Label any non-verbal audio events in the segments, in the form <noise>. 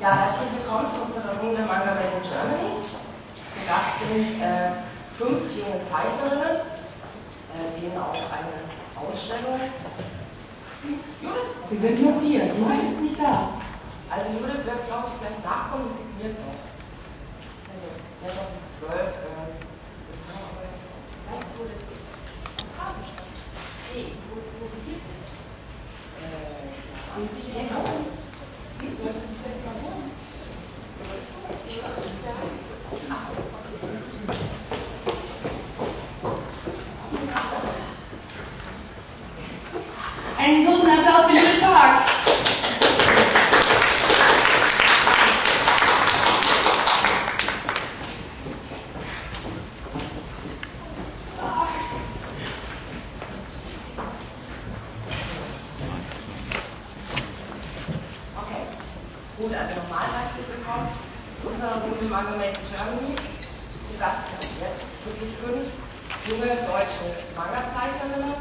Ja, herzlich willkommen zu unserer Runde Manga Made in Germany. Zu Gast sind äh, fünf junge Zeichnerinnen, äh, denen auch eine Ausstellung. Judith? Wir sind nur vier, Judith ist nicht da. Also Judith wird, glaube ich, gleich nachkommen, die signiert noch. Das sind jetzt, ja doch die zwölf. Äh, weißt du, wo das ist? C, wo sie hier sind. Äh, ja. Einen großen Applaus für Judith Park. Okay, gut, also nochmal herzlich willkommen zu unserer Runde Manga Made in Germany. Zu Gast sind jetzt wirklich fünf junge deutsche Manga-Zeichnerinnen,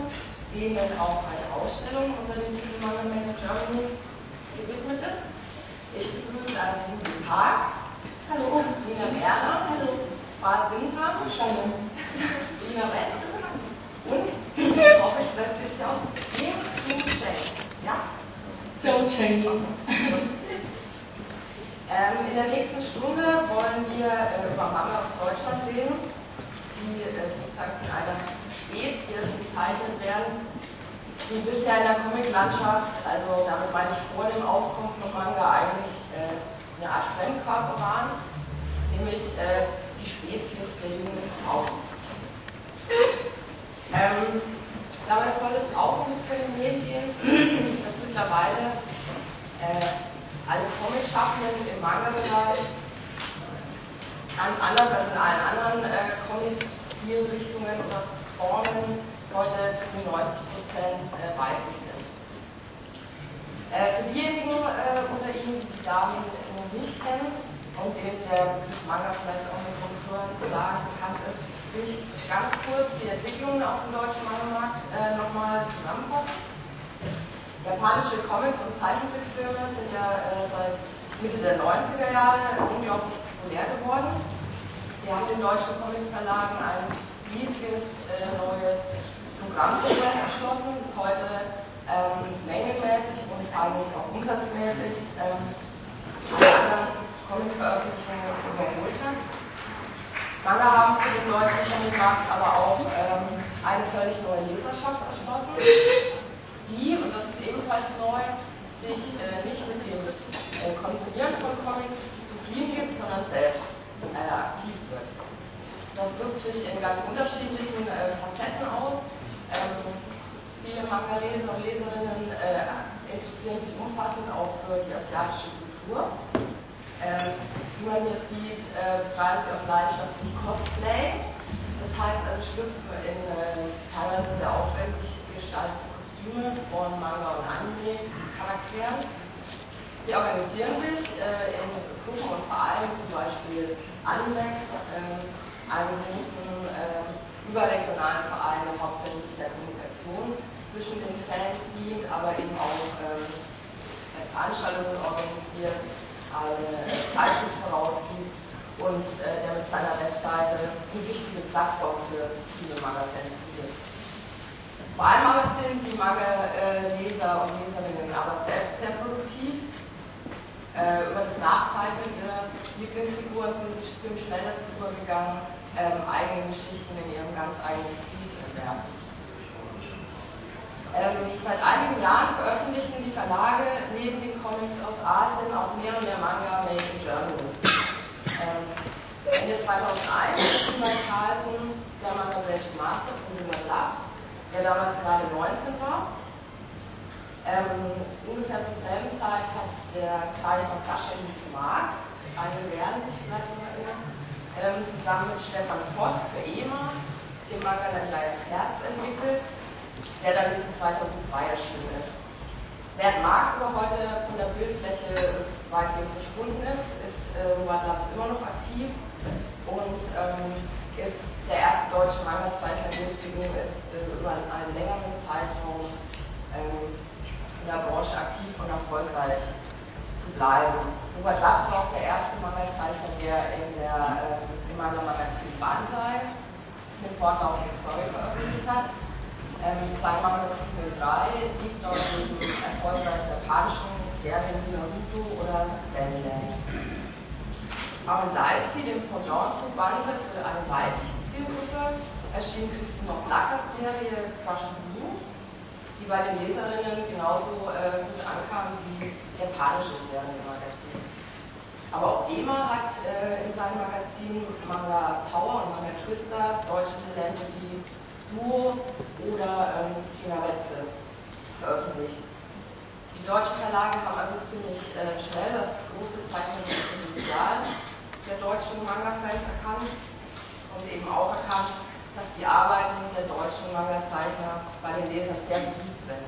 denen auch eine Ausstellung unter dem Titel Manga Made in Germany gewidmet ist. Ich begrüße also Judith Park, Hallo. Nina Werner, Bas Singram, Hallo. Gina und, ich hoffe, ich spreche es richtig aus, Jim Su Cheng. Ja? Joe Cheney. Ähm, in der nächsten Stunde wollen wir äh, über Manga aus Deutschland reden, die äh, sozusagen von einer Spezies bezeichnet werden, die bisher in der Comiclandschaft, also damit meine ich vor dem Aufkommen von Manga, eigentlich äh, eine Art Fremdkörper waren, nämlich äh, die Spezies der jungen Frau. Ähm, dabei soll es auch um das Phänomen gehen, dass mittlerweile äh, alle Comic-Schaffenden im Manga-Bereich ganz anders als in allen anderen äh, Comic-Stilrichtungen oder Formen heute zu 90 Prozent äh, weiblich sind. Äh, für diejenigen äh, unter Ihnen, die die Damen noch nicht kennen und denen der Manga vielleicht auch mit Konturen sagen bekannt ist, will ich ganz kurz die Entwicklungen auf dem deutschen Manga-Markt äh, nochmal zusammenfassen. Japanische Comics und Zeichentrickfilme sind ja äh, seit Mitte der 90er Jahre unglaublich populär geworden. Sie haben den deutschen Comicverlagen ein riesiges äh, neues Programmprogramm erschlossen, das heute ähm, mengenmäßig und eigentlich auch umsatzmäßig ähm, alle anderen Comic-Veröffentlichungen überholt hat. Manga haben für den deutschen Comicmarkt aber auch ähm, eine völlig neue Leserschaft erschlossen, die, und das ist ebenfalls neu, sich äh, nicht mit dem äh, Konsumieren von Comics zufrieden gibt, sondern selbst äh, aktiv wird. Das wirkt sich in ganz unterschiedlichen äh, Facetten aus. Ähm, viele Manga-Leser und Leserinnen äh, interessieren sich umfassend auch für die asiatische Kultur. Ähm, wie man hier sieht, äh, betreiben sie auch leidenschaftlich Cosplay. Das heißt also schlüpfen in äh, teilweise sehr aufwendig gestaltete Kostüme von Manga und Anime-Charakteren. Sie organisieren sich äh, in Gruppen und Vereinen, zum Beispiel Animex, äh, einem großen äh, überregionalen Verein, der hauptsächlich der Kommunikation zwischen den Fans dient, aber eben auch ähm, Veranstaltungen organisiert, eine Zeitschrift herausgibt und äh, der mit seiner Webseite eine wichtige Plattform für viele Manga-Fans bietet. Vor allem aber sind die Manga-Leser und Leserinnen aber selbst sehr produktiv. Äh, über das Nachzeichnen ihrer Lieblingsfiguren sind sie ziemlich schnell dazu übergegangen, ähm, eigene Geschichten in ihrem ganz eigenen Stil zu entwerfen. Ähm, seit einigen Jahren veröffentlichen die Verlage neben den Comics aus Asien auch mehr und mehr Manga made in Germany. Ähm, Ende 2001 erschien bei Carlsen der Manga Magic Master von Human Labs, der damals gerade 19 war. Ähm, ungefähr zur selben Zeit hat der Zeichner Sascha Lies Marx, einige werden sich vielleicht noch erinnern, ähm, zusammen mit Stefan Voss für EMA den Manga Landleis Herz entwickelt der dann Mitte 2002 erschienen ist. Während Marx aber heute von der Bildfläche weitgehend verschwunden ist, ist äh, Ruan Labs immer noch aktiv und ähm, ist der erste deutsche Manga-Zeichner, dem es gelungen ist, äh, über einen längeren Zeitraum ähm, in der Branche aktiv und erfolgreich zu bleiben. Robert Laps war auch der erste Manga-Zeichner, der in der, äh, im Manga-Magazin Banzai eine fortlaufende Story veröffentlicht hat. Ähm, Manga Titel 3 lief dort neben erfolgreichen japanischen Serien wie Naruto oder Sandland. Aaron Daisky, dem Pendant zu Banzai für eine weibliche Zielgruppe, erschien Christine Blackers Serie Blue, die bei den Leserinnen genauso äh, gut ankam wie japanische Serienmagazin. Aber auch EMA hat äh, in seinem Magazin Manga Power und Manga Twister deutsche Talente wie Duo oder ähm, Tina Wetzel veröffentlicht. Die deutschen Verlage haben also ziemlich äh, schnell das große zeichnerische Potenzial der deutschen Manga-Fans erkannt und eben auch erkannt, dass die Arbeiten der deutschen Manga-Zeichner bei den Lesern sehr beliebt sind.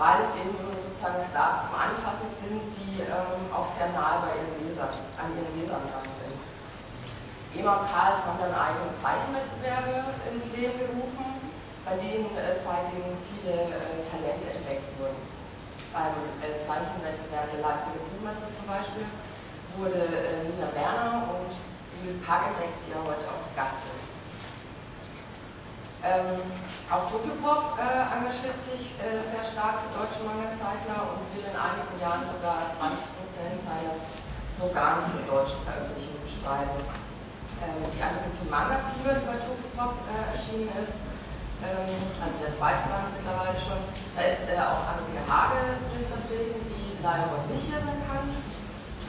Weil es eben sozusagen Stars zum Anfassen sind, die ähm, auch sehr nahe bei ihren Lesern, an ihren Lesern dran sind. Ema und Karls haben dann eigene Zeichenwettbewerbe ins Leben gerufen, bei denen äh, seitdem viele äh, Talente entdeckt wurden. Beim äh, Zeichenwettbewerb der Leipziger Buchmesse zum Beispiel wurde äh, Nina Werner und Judith Park entdeckt, die ja heute auch Gast sind. Ähm, auch Tokyopop äh, engagiert sich äh, sehr stark für deutsche Manga-Zeichner und will in einigen Jahren sogar 20% seines Programms mit deutschen Veröffentlichungen bestreiten ähm, die Anthologie Manga Fieber, die bei Tokyopop äh, erschienen ist, ähm, also der zweite Band mittlerweile schon. Da ist äh, auch Anke Hage drin vertreten, die leider heute nicht hier sein kann.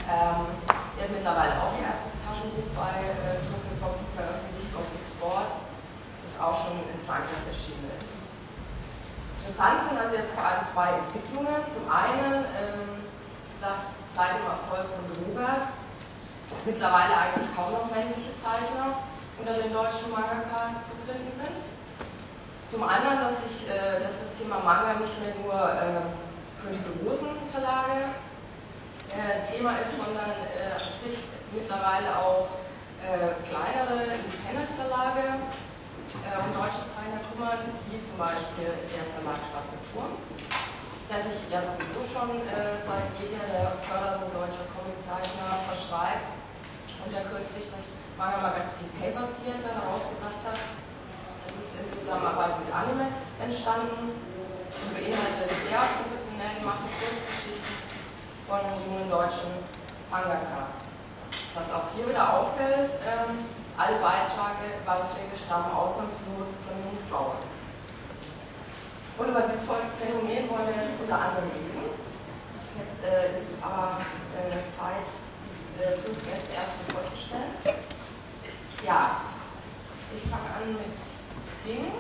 Ähm, der hat mittlerweile auch ihr erstes Taschenbuch bei äh, Tokyopop veröffentlicht, Gothic Sport, das auch schon in Frankreich erschienen ist. Interessant sind also jetzt vor allem zwei Entwicklungen. Zum einen, ähm, dass seit dem Erfolg von Gruber mittlerweile eigentlich kaum noch männliche Zeichner unter den deutschen Mangaka zu finden sind. Zum anderen, dass, ich, äh, dass das Thema Manga nicht mehr nur äh, für die großen Verlage äh, Thema ist, sondern äh, sich mittlerweile auch kleinere Independent-Verlage äh, um deutsche Zeichner kümmern, wie zum Beispiel der Verlag Schwarze Turm, der sich ja sowieso schon seit jeher der Förderung deutscher Comiczeichner verschreibt und der kürzlich das Manga-Magazin Paper Theater herausgebracht hat. Es ist in Zusammenarbeit mit Animex entstanden und beinhaltet sehr professionell gemachte Kurzgeschichten von jungen deutschen Mangaka. Was auch hier wieder auffällt, ähm, alle Beiträge, Beiträge stammen ausnahmslos von jungen Frauen. Und über dieses Phänomen wollen wir jetzt unter anderem reden. Jetzt äh, ist aber äh, Zeit, äh, fünf Gäste erst vorzustellen. Ja, ich fange an mit Tim.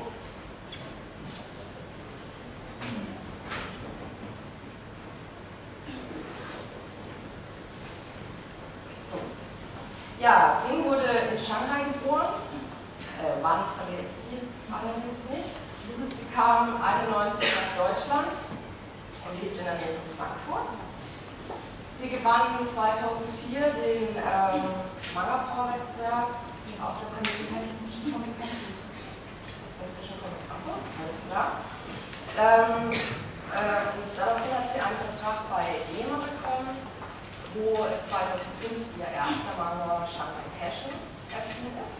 Ja, Tim wurde in Shanghai geboren. Äh, wann verrät sie allerdings nicht. Sie kam 91 nach Deutschland und lebt in der Nähe von Frankfurt. Sie gewann 2004 den ähm, Manga-Wettbewerb auf der Comic Campus. Das ist inzwischen Comic Campus, alles klar. Ähm, ähm, daraufhin hat sie einen Vertrag bei EMA bekommen, wo 2005 ihr erster Manga Shanghai Passion erschienen ist.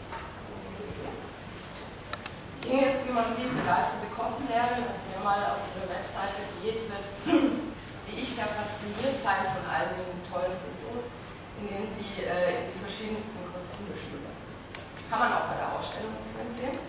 Ging ist, wie man sieht, begeisterte Kostenlehrerin, also wer mal auf ihre Webseite geht, wird <clears throat> wie ich sehr fasziniert sein von all den tollen Fotos, in denen sie äh, die verschiedensten Kostüme schlüpfen. Kann man auch bei der Ausstellung übrigens sehen.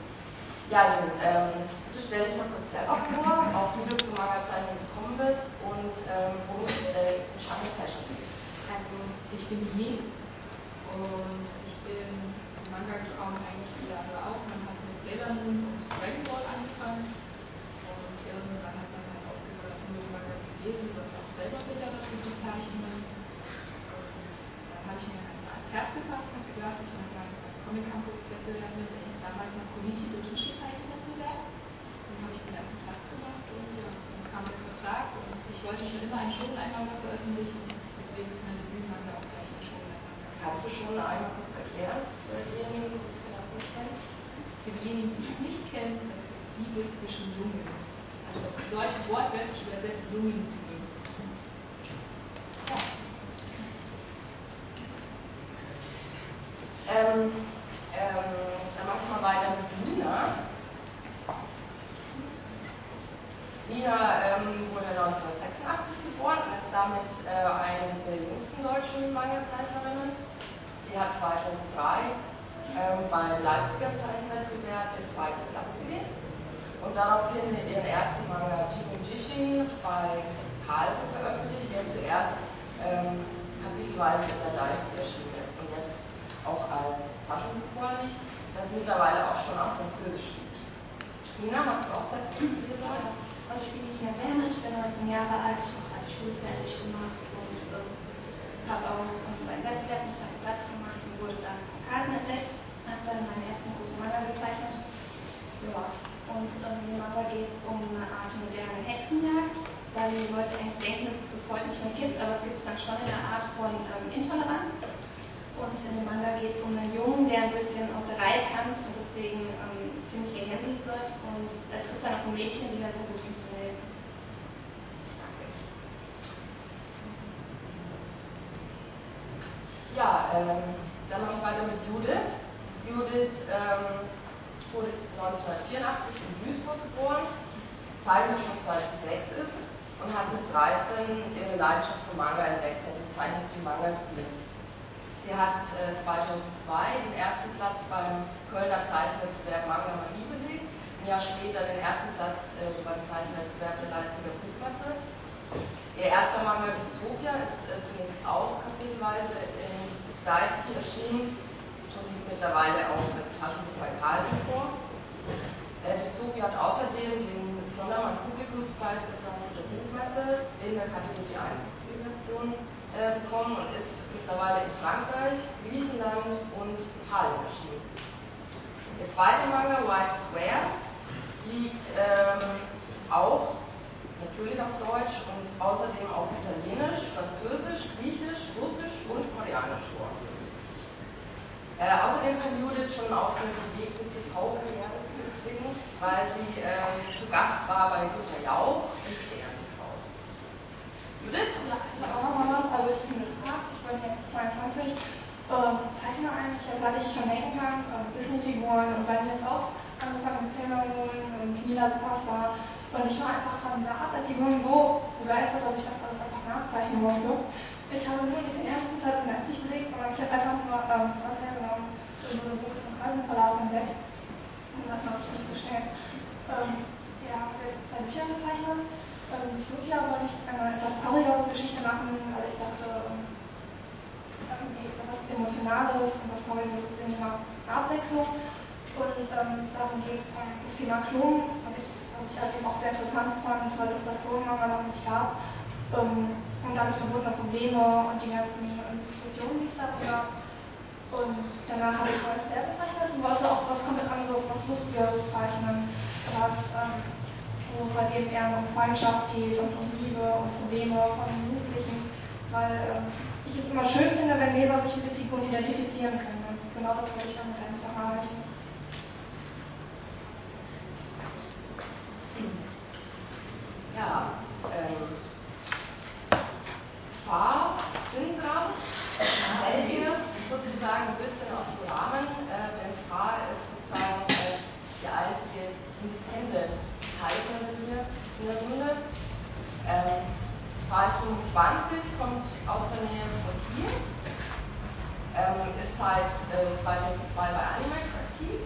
Ja, Lynn, ähm, bitte stell dich mal kurz selber vor, auch wie du zum Magazin gekommen bist und ähm, worum es äh, in Shanghai Fashion geht. Also, ich bin Yi und ich bin zum Manga gekommen eigentlich wie alle auch. Man hat mit Sailor Moon und Dragon Ball angefangen und irgendwann hat man halt aufgehört, nur die Manga zu lesen, sondern selber Bilder dafür zu zeichnen. Und dann habe ich mir ans Herz gefasst und gedacht, ich mache mal einen Comic Campus Wettbewerb mit, der hieß damals noch Konichi Dotushi Zeichenwettbewerb. Dann habe ich den ersten Platz gemacht und ja, dann kam der Vertrag und ich wollte schon immer einen Shoneneinmanga veröffentlichen, deswegen ist mein Debütmanga auch gleich Shoneneinmanga. Kannst du schon einmal kurz erklären, für diejenigen, die es vielleicht nicht kennen? Für diejenigen, die es nicht kennen, das ist Liebe zwischen Jungen. Also das bedeutet wortwörtlich übersetzt Jungenliebe. 1986 geboren und ist damit äh, eine der jüngsten deutschen Manga-Zeichnerinnen. Sie hat 2003 ähm, beim Leipziger Zeichenwettbewerb den zweiten Platz gelegt daraufhin ihren ersten Manga Jimmy Jishin bei Carlsen veröffentlicht, der zuerst ähm, kapitelweise in der Leipzig erschienen ist und jetzt auch als Taschenbuch vorliegt, das mittlerweile auch schon auf Französisch liegt. Nina, magst du auch selbst sagen? Also ich bin nicht mehr alt, ich bin 19 Jahre alt, ich habe gerade Schule fertig gemacht und ähm, habe auch beim Wettbewerb einen zweiten Platz gemacht und wurde dann Karten entdeckt, habe dann meinen ersten großen Manga gezeichnet. Ja. Und in dem Manga geht es um eine Art moderne Hexenjagd, weil die Leute eigentlich denken, dass es das heute nicht mehr gibt, aber es gibt dann schon in der Art von ähm, Intoleranz. Und in dem Manga geht es um einen Jungen, der ein bisschen aus der Reihe tanzt und deswegen ähm, ziemlich gehänselt wird. Und er trifft dann auf ein Mädchen, die dann versucht, ihm zu helfen. Ja, ähm, dann mache ich weiter mit Judith. Judith ähm, wurde 1984 in Duisburg geboren, zeichnet schon seit sechs ist und hat mit 13 ihre Leidenschaft für Manga entdeckt. Seitdem zeichnet sie Manga-Stil. Sie hat äh, 2002 den ersten Platz beim Kölner Zeichenwettbewerb Manga Magie belegt, ein Jahr später den ersten Platz äh, beim Zeichenwettbewerb der Leipziger Buchmesse. Ihr erster Manga Dystopia ist äh, zunächst auch kapitelweise in Geist erschienen und liegt mittlerweile auch als Taschenbuch bei Carlsen vor. Äh, Dystopia hat außerdem den Sondermann Publikumspreis der Frankfurter Buchmesse in der Kategorie 1 Publikation äh, bekommen und ist mittlerweile in Frankreich, Griechenland und Italien erschienen. Der zweite Manga, Y Square, liegt ähm, auch natürlich auf Deutsch und außerdem auf Italienisch, Französisch, Griechisch, Russisch und Koreanisch vor. Äh, außerdem kann Judith schon auf eine bewegte TV-Karriere zurückblicken, weil sie äh, zu Gast war bei Günther Jauch im Stern TV. Judith? Ja, auch. Also ich bin gefragt, ich bin jetzt 22, ähm, zeichne eigentlich, seit ich schon denken kann, äh, Disney-Figuren und wir jetzt auch angefangen mit Sailor Moon und Mila Superstar. Und ich war einfach von dieser Art der Figuren so begeistert, dass ich das alles einfach nachzeichnen musste. Ich habe nur nicht den ersten Platz in Leipzig belegt, sondern ich habe einfach nur ähm, vom Kreisenverlag entdeckt. Und das ich nicht bestellt. Ähm, ja, jetzt zwei Bücher gezeichnet ähm, Dystopia wollte ich eine etwas traurigere Geschichte machen, weil ich dachte, irgendwie etwas Emotionales und was Trauriges ist irgendwie mal Abwechslung. Und ähm, darum geht es um das Thema Klon, was ich, was ich halt auch sehr interessant fand, weil es das so im Manga noch nicht gab. Ähm, und damit verbundene Probleme und die ganzen Diskussionen, die es darüber gab. Und danach habe ich neues sehr gezeichnet und wollte auch was komplett anderes, was Lustigeres zeichnen, was ähm, wo es halt eben eher um Freundschaft geht und um Liebe und Probleme von Jugendlichen, weil ähm, ich es immer schön finde, wenn Leser sich mit den Figuren identifizieren können. Und genau das wollte ich damit eigentlich auch erreichen. Ja, ähm, Fahrsyndrom fällt hier sozusagen ein bisschen aus dem Rahmen, äh, denn Fahr ist sozusagen äh, die einzige Independent Zeichnerin hier in der Runde. Ähm, Preis 25 kommt aus der Nähe von Kiel, ähm, ist seit äh, 2002 bei Animax aktiv.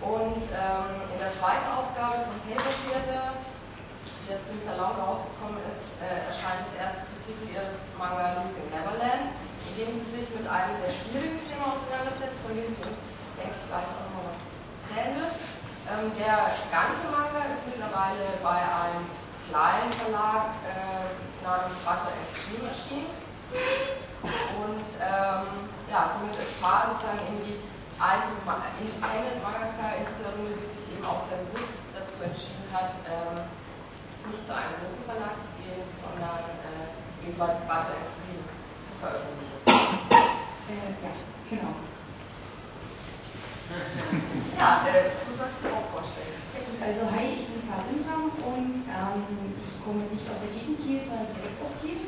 Und ähm, in der zweiten Ausgabe von Paper Theater, jetzt im Salon rausgekommen ist, äh, erscheint das erste Kapitel ihres Manga Losing Neverland, in dem sie sich mit einem sehr schwierigen Thema auseinandersetzt, von dem sie uns, denke ich, gleich auch noch was erzählen wird. Ähm, der ganze Manga ist mittlerweile bei einem kleinen Verlag äh, namens Butter Extreme erschienen. Und ähm, ja, somit Paar sozusagen in die Independent Mangaka in dieser Runde, die sich eben auch sehr bewusst dazu entschieden hat, ähm, nicht zu einem großen Verlag zu gehen, sondern äh, eben Extreme zu veröffentlichen. Äh, ja, genau. <laughs> Ja, äh, du sollst dir auch vorstellen. Also hi, ich bin Kasimram und ähm, ich komme nicht aus der Gegend Kiel, sondern direkt aus Kiel.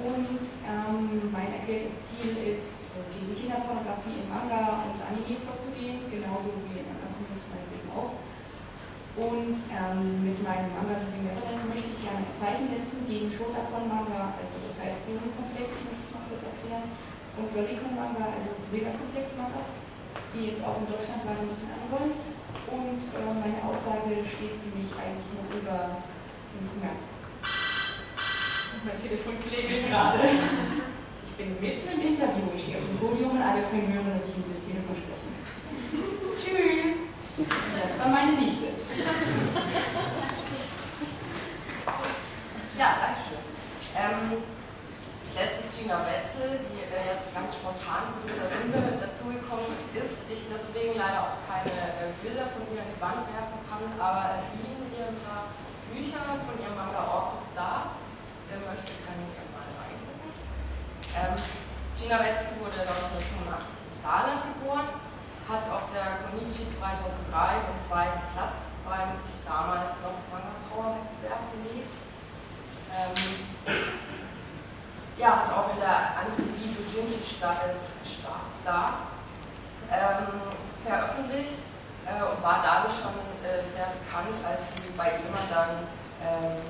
Und ähm, mein erklärtes Ziel ist, gegen Kinderpornografie im Manga und Anime vorzugehen, genauso wie in anderen Kunst meinetwegen auch. Und ähm, mit meinem anderen Signature möchte ich gerne ein Zeichen setzen gegen Shotakon-Manga, also das heißt Komplex, möchte ich noch kurz erklären, und Loricon-Manga, also Vega-Komplex-Mangas, die jetzt auch in Deutschland gerade ein bisschen anrollen. Und äh, meine Aussage steht für mich eigentlich noch über den Kommerz. Mein Telefon klingelt gerade. Ich bin mitten im Interview, ich stehe auf dem Podium und alle können hören, dass ich in das Telefon spreche. <laughs> Tschüss! Das war meine Nichte. Ja, danke schön. Ähm, letztes Gina Wetzel, die äh, jetzt ganz spontan zu dieser Runde dazugekommen ist, ich deswegen leider auch keine äh, Bilder von ihr an die Wand werfen kann, aber es liegen hier ein paar Bücher von ihrem Manga Orcus Star. Wer möchte, kann hier mal reingucken. Ähm, Gina Wetzel wurde 1985 in Saarland geboren, hat auf der Konichi 2003 den zweiten Platz beim damals noch Manga Power Wettbewerb belegt. Ähm, ja, hat auch in der Anthologie Virginia Star ähm, veröffentlicht äh, und war dadurch schon äh, sehr bekannt, als sie bei EMA dann ähm,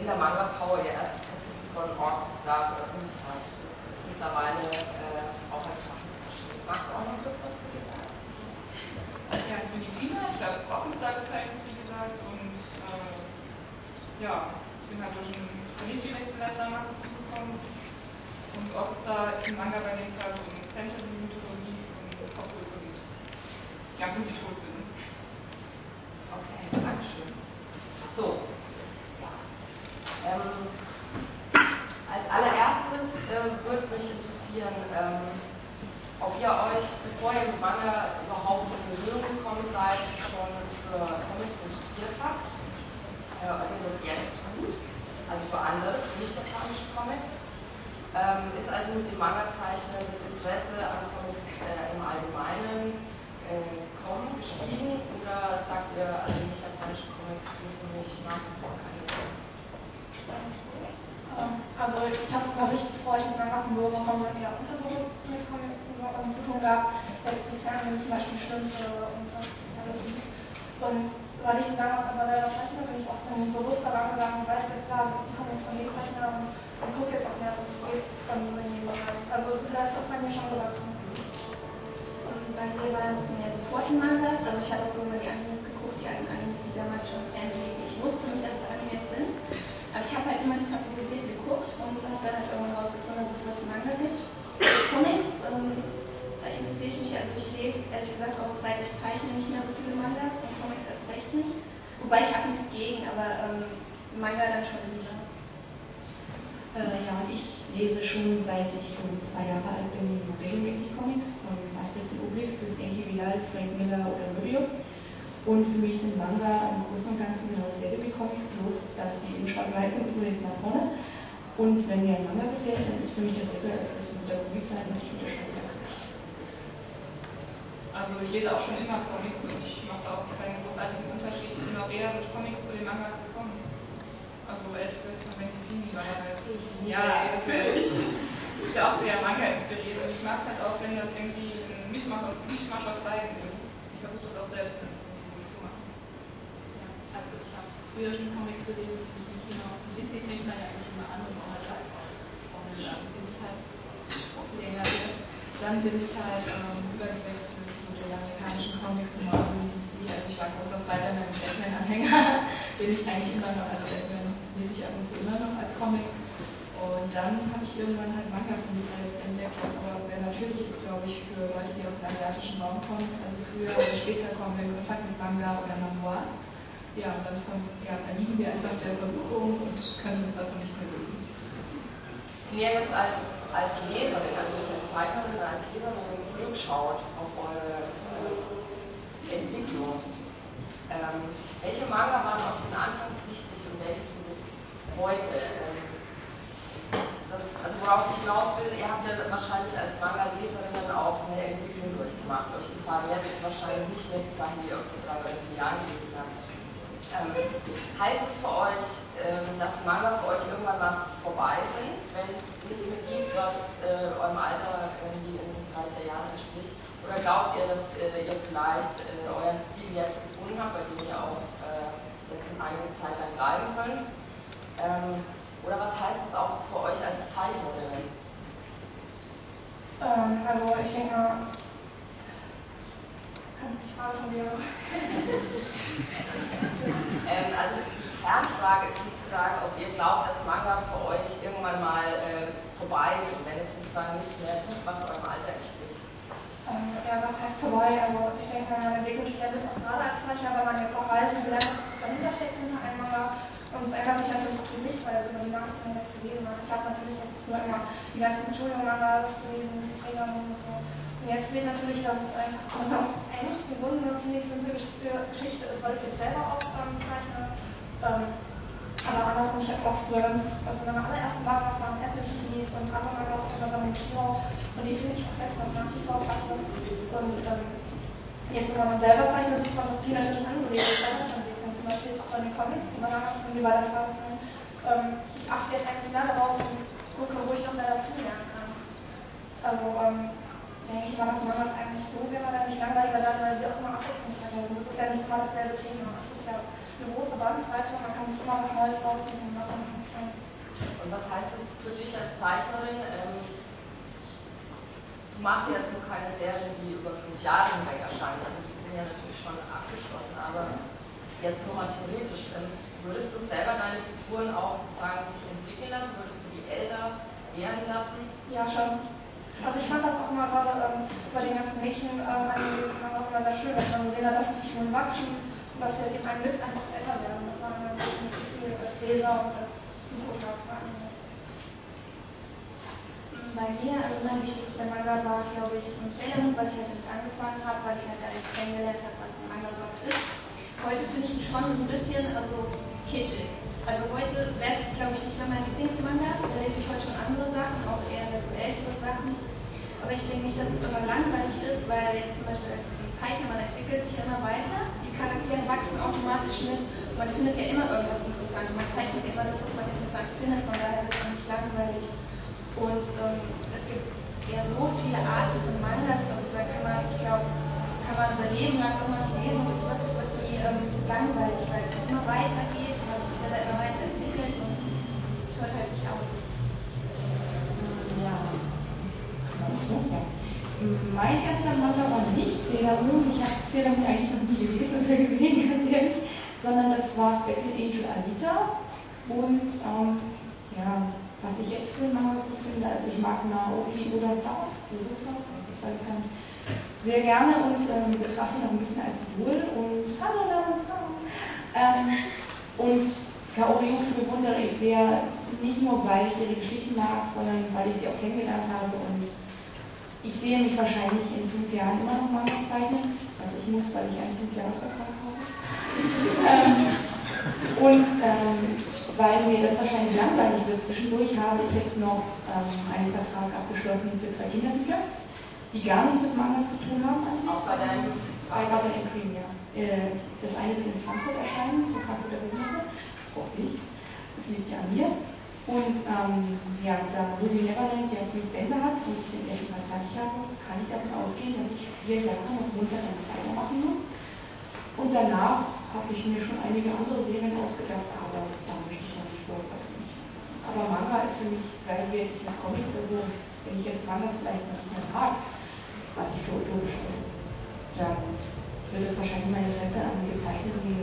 in der Manga Power ihr erstes Kapitel von Orcus Star veröffentlicht hat. Das ist mittlerweile äh, auch als Sachen. Magst du auch noch kurz was zu dir sagen? Ja, ich bin die Gina, ich habe Rockenstar gezeichnet, wie gesagt, und äh, ja, ich bin halt durch einen Konichi-Wettbewerb damals dazu gekommen. Und Rockstar ist ein Manga, bei dem es halt um Fantasy, Mythologie und Popkultur geht. Ja, und die tot sind. Okay, danke schön. So, ja. Ähm, als allererstes äh, würde mich interessieren, ähm, ob ihr euch, bevor ihr mit Manga überhaupt in Berührung gekommen seid, schon für Comics interessiert habt. Äh, ob ihr das jetzt tut, also für andere, nicht japanische Comics. Ähm, ist also mit dem Manga-Zeichnen das Interesse an Comics äh, im Allgemeinen äh, gestiegen oder sagt ihr, also nicht japanische Comics für mich nach wie vor keine also ich habe, was ich, ich mit meinem Massenbürger komme, eher unterbewusst mit Comics zu, ähm, zu tun gehabt. Letztes Jahr zum Beispiel Schlümpfe und was alles. Und weil ich damals aber selber zeichne, bin ich auch dann bewusster rangegangen und weiß jetzt da, dass die Comics von mir zeichne und, und gucke jetzt auch mehr, was es geht von mir in dem Bereich. Also da ist das bei mir schon gewachsen. Und bei mir war es mehr so Forschenmangas, also ich habe auch irgendwann die Animes geguckt, die alten Animes, die damals schon Fernsehen Ich wusste nicht, dass es Animes sind. Aber ich habe halt immer nicht favorisiert geguckt und habe dann halt irgendwann rausgefunden, dass es was Manga gibt. Comics, ähm, da interessiere ich mich, also ich lese ehrlich gesagt auch seit ich zeichne nicht mehr so viele Mangas und Comics erst recht nicht. Wobei ich habe nichts gegen, aber ähm, Manga dann schon lieber. Äh, ja, ich lese schon seit ich um zwei Jahre alt bin regelmäßig Comics, von Asterix und Obelix bis Enki Vidal, Frank Miller oder Möbius. Und für mich sind Manga im Großen und Ganzen genau dasselbe wie Comics, bloß dass sie in schwarz-weiß sind und mit nach vorne. Und wenn mir ein Manga gefällt, dann ist für mich dasselbe, als dass es mit der Comic sein und ich unterscheide das nicht. Also ich lese auch schon immer Comics und ich mache da auch keinen großartigen Unterschied. Ich bin auch eher durch Comics zu den Mangas gekommen. Also elf bis von Bentifini war halt. Ja, natürlich. <laughs> Ist ja auch sehr Manga inspiriert und ich mag es halt auch, wenn das irgendwie ein Mischmasch, Mischmasch aus beiden ist. Ich versuche das auch selbst ein bisschen also ich habe früher schon Comics gelesen, die hinaus. Disney fängt man ja eigentlich immer an und halt. Und dann bin ich halt länger wird. Dann bin ich halt ähm, übergewechselt zu den amerikanischen Comics und Marvel DC. Also ich war großer Spider-Man und Batman-Anhänger. <laughs> bin ich eigentlich immer noch, also Batman lese ich ab und zu immer noch als Comic. Und dann habe ich irgendwann halt Manga für mich alles entdeckt, aber wäre natürlich, glaube ich, für Leute, die aus dem asiatischen Raum kommen, also früher oder später kommen in Kontakt mit Manga oder Manhwa ja, dann ja, erliegen wir einfach der Versuchung und können uns davon nicht mehr lösen. Wenn ihr jetzt als, als Leserin, also nicht als Zeichnerin, als Leserin zurückschaut auf eure äh, Entwicklung, ähm, welche Manga waren euch denn anfangs wichtig und welche sind es heute? Ähm, das, also worauf ich hinaus will, ihr habt ja wahrscheinlich als Manga-Leserinnen auch eine Entwicklung durchgemacht. Euch gefallen jetzt wahrscheinlich nicht mehr die Sachen, die ihr vor drei oder vier Jahren gelesen habt. Ähm, heißt es für euch, ähm, dass Manga für euch irgendwann mal vorbei sind, wenn es nichts mehr gibt, was äh, eurem Alter irgendwie in drei, vier Jahren entspricht? Oder glaubt ihr, dass äh, ihr vielleicht äh, euren Stil jetzt gefunden habt, bei dem ihr auch äh, jetzt einige Zeit lang bleiben können? Ähm, oder was heißt es auch für euch als Zeichnerin? Also ich denke kannst du die Frage von mir <laughs> ähm, Also die Kernfrage ist sozusagen, ob ihr glaubt, dass Manga für euch irgendwann mal äh, vorbei sind, wenn es sozusagen nichts mehr tut, was eurem Alter entspricht. Ähm, ja, was heißt vorbei? Also ich denke, man entwickelt sich ja mit auch gerade als Zeichner, weil man jetzt auch weiß, wie lange es dahinter steckt hinter einem Manga. Und es ändert sich natürlich auch die Sichtweise über die Maße, die man jetzt gelesen hat. Ich habe natürlich jetzt früher immer die ganzen Entschuldigungen-Mangas gelesen, die Zehner und so. Jetzt sehe ich natürlich, dass es eigentlich im Grunde eine ziemlich simple Geschichte ist, weil ich jetzt selber auch ähm, zeichne. Ähm, aber anders habe ich auch früher also meine allerersten Mangas waren Apple Seed und andere Mangas von der Sammlung Kiro und die finde ich auch jetzt noch nach wie vor klasse. Und ähm, jetzt, wenn man selber zeichnet, sieht man Fantasie natürlich andere Wege weiterentwickeln. Zum Beispiel jetzt auch bei den Comics, die man dann von mir weitertragen kann. Ähm, ich achte jetzt eigentlich mehr darauf und gucke, wo ich noch mehr dazu lernen kann. Also, ähm, denke ich mal, dass Mangas eigentlich so generell nicht langweiliger werden, weil sie auch immer abwechslungsreicher sind. Das ist ja nicht immer dasselbe Thema. Es ist ja eine große Bandbreite, man kann sich immer was Neues raussuchen, was man machen kann. Und was heißt es für dich als Zeichnerin? Ähm, du machst ja jetzt nur keine Serien, die über fünf Jahre hinweg erscheinen. Also die sind ja natürlich schon abgeschlossen, aber jetzt nur mal theoretisch. Ähm, würdest du selber deine Figuren auch sozusagen sich entwickeln lassen? Würdest du die älter werden lassen? Ja, schon. Also ich fand das auch immer gerade ähm, bei den ganzen Mädchen ähm, Animes immer immer sehr schön, dass man gesehen hat, dass die Figuren wachsen und dass sie halt eben mit einfach älter werden. Das war ein gutes Gefühl als Leser und als Zugucker von Animes. Bei mir, also mein wichtigster Manga war, glaube ich, Sailor Moon, weil ich halt damit angefangen habe, weil ich halt alles kennengelernt habe, was ein Manga überhaupt ist. Heute finde ich ihn schon so ein bisschen also kitschig. Also heute es, glaube ich, nicht mehr mein Lieblingsmanga. Da lese ich heute schon andere Sachen, auch eher so ältere Sachen. Aber ich denke nicht, dass es immer langweilig ist, weil jetzt zum Beispiel als Zeichner, man entwickelt sich immer weiter. Die Charaktere wachsen automatisch mit. Man findet ja immer irgendwas interessant. Man zeichnet immer das, was man interessant findet. Von daher wird auch nicht langweilig. Und ähm, es gibt ja so viele Arten von Mangas. Also da kann man, ich glaube, kann man sein Leben lang irgendwas lesen es wird ähm, langweilig, weil es immer weitergeht, selber immer weiterentwickelt und es hört halt nicht auf. Ja. Mein erster Manga war nicht Sailor Moon. Ich habe Sailor Moon eigentlich noch nie gelesen oder gesehen, <laughs> ganz ehrlich, sondern das war Battle Angel Alita. Und ähm, ja, was ich jetzt für einen Manga gut finde, also ich mag Naoki Urasawa, ich weiß gar nicht, sehr gerne und ähm, betrachte ihn auch ein bisschen als Idol und hallo ähm, und Yuki bewundere ich sehr, nicht nur weil ich ihre Geschichten mag, sondern weil ich sie auch kennengelernt habe und ich sehe mich wahrscheinlich in fünf Jahren immer noch mal zeichnen, was ich muss, weil ich einen Fünfjahresvertrag habe. ähm, und ähm, weil mir das wahrscheinlich langweilig wird zwischendurch, habe ich jetzt noch ähm, einen Vertrag abgeschlossen für zwei Kinderbücher die gar nichts mit Mangas zu tun haben an sich. Außer der bei Cream, ja. Äh, das eine wird in Frankfurt erscheinen, zur Frankfurter Buchmesse. Hoffentlich. Das liegt ja an mir. Und ähm, ja, da Ruby Neverland ja fünf Bände hat und ich den ersten Mal fertig habe, kann ich davon ausgehen, dass ich vier Jahre noch munter damit weitermachen muss. Und danach habe ich mir schon einige andere Serien ausgedacht, aber da möchte ich noch nicht vorbereiten. Aber Manga ist für mich gleichwertig mit Comic oder so. Wenn ich jetzt Mangas vielleicht noch mehr mag, was ich für utopisch finde, dann wird es wahrscheinlich mein Interesse an gezeichneten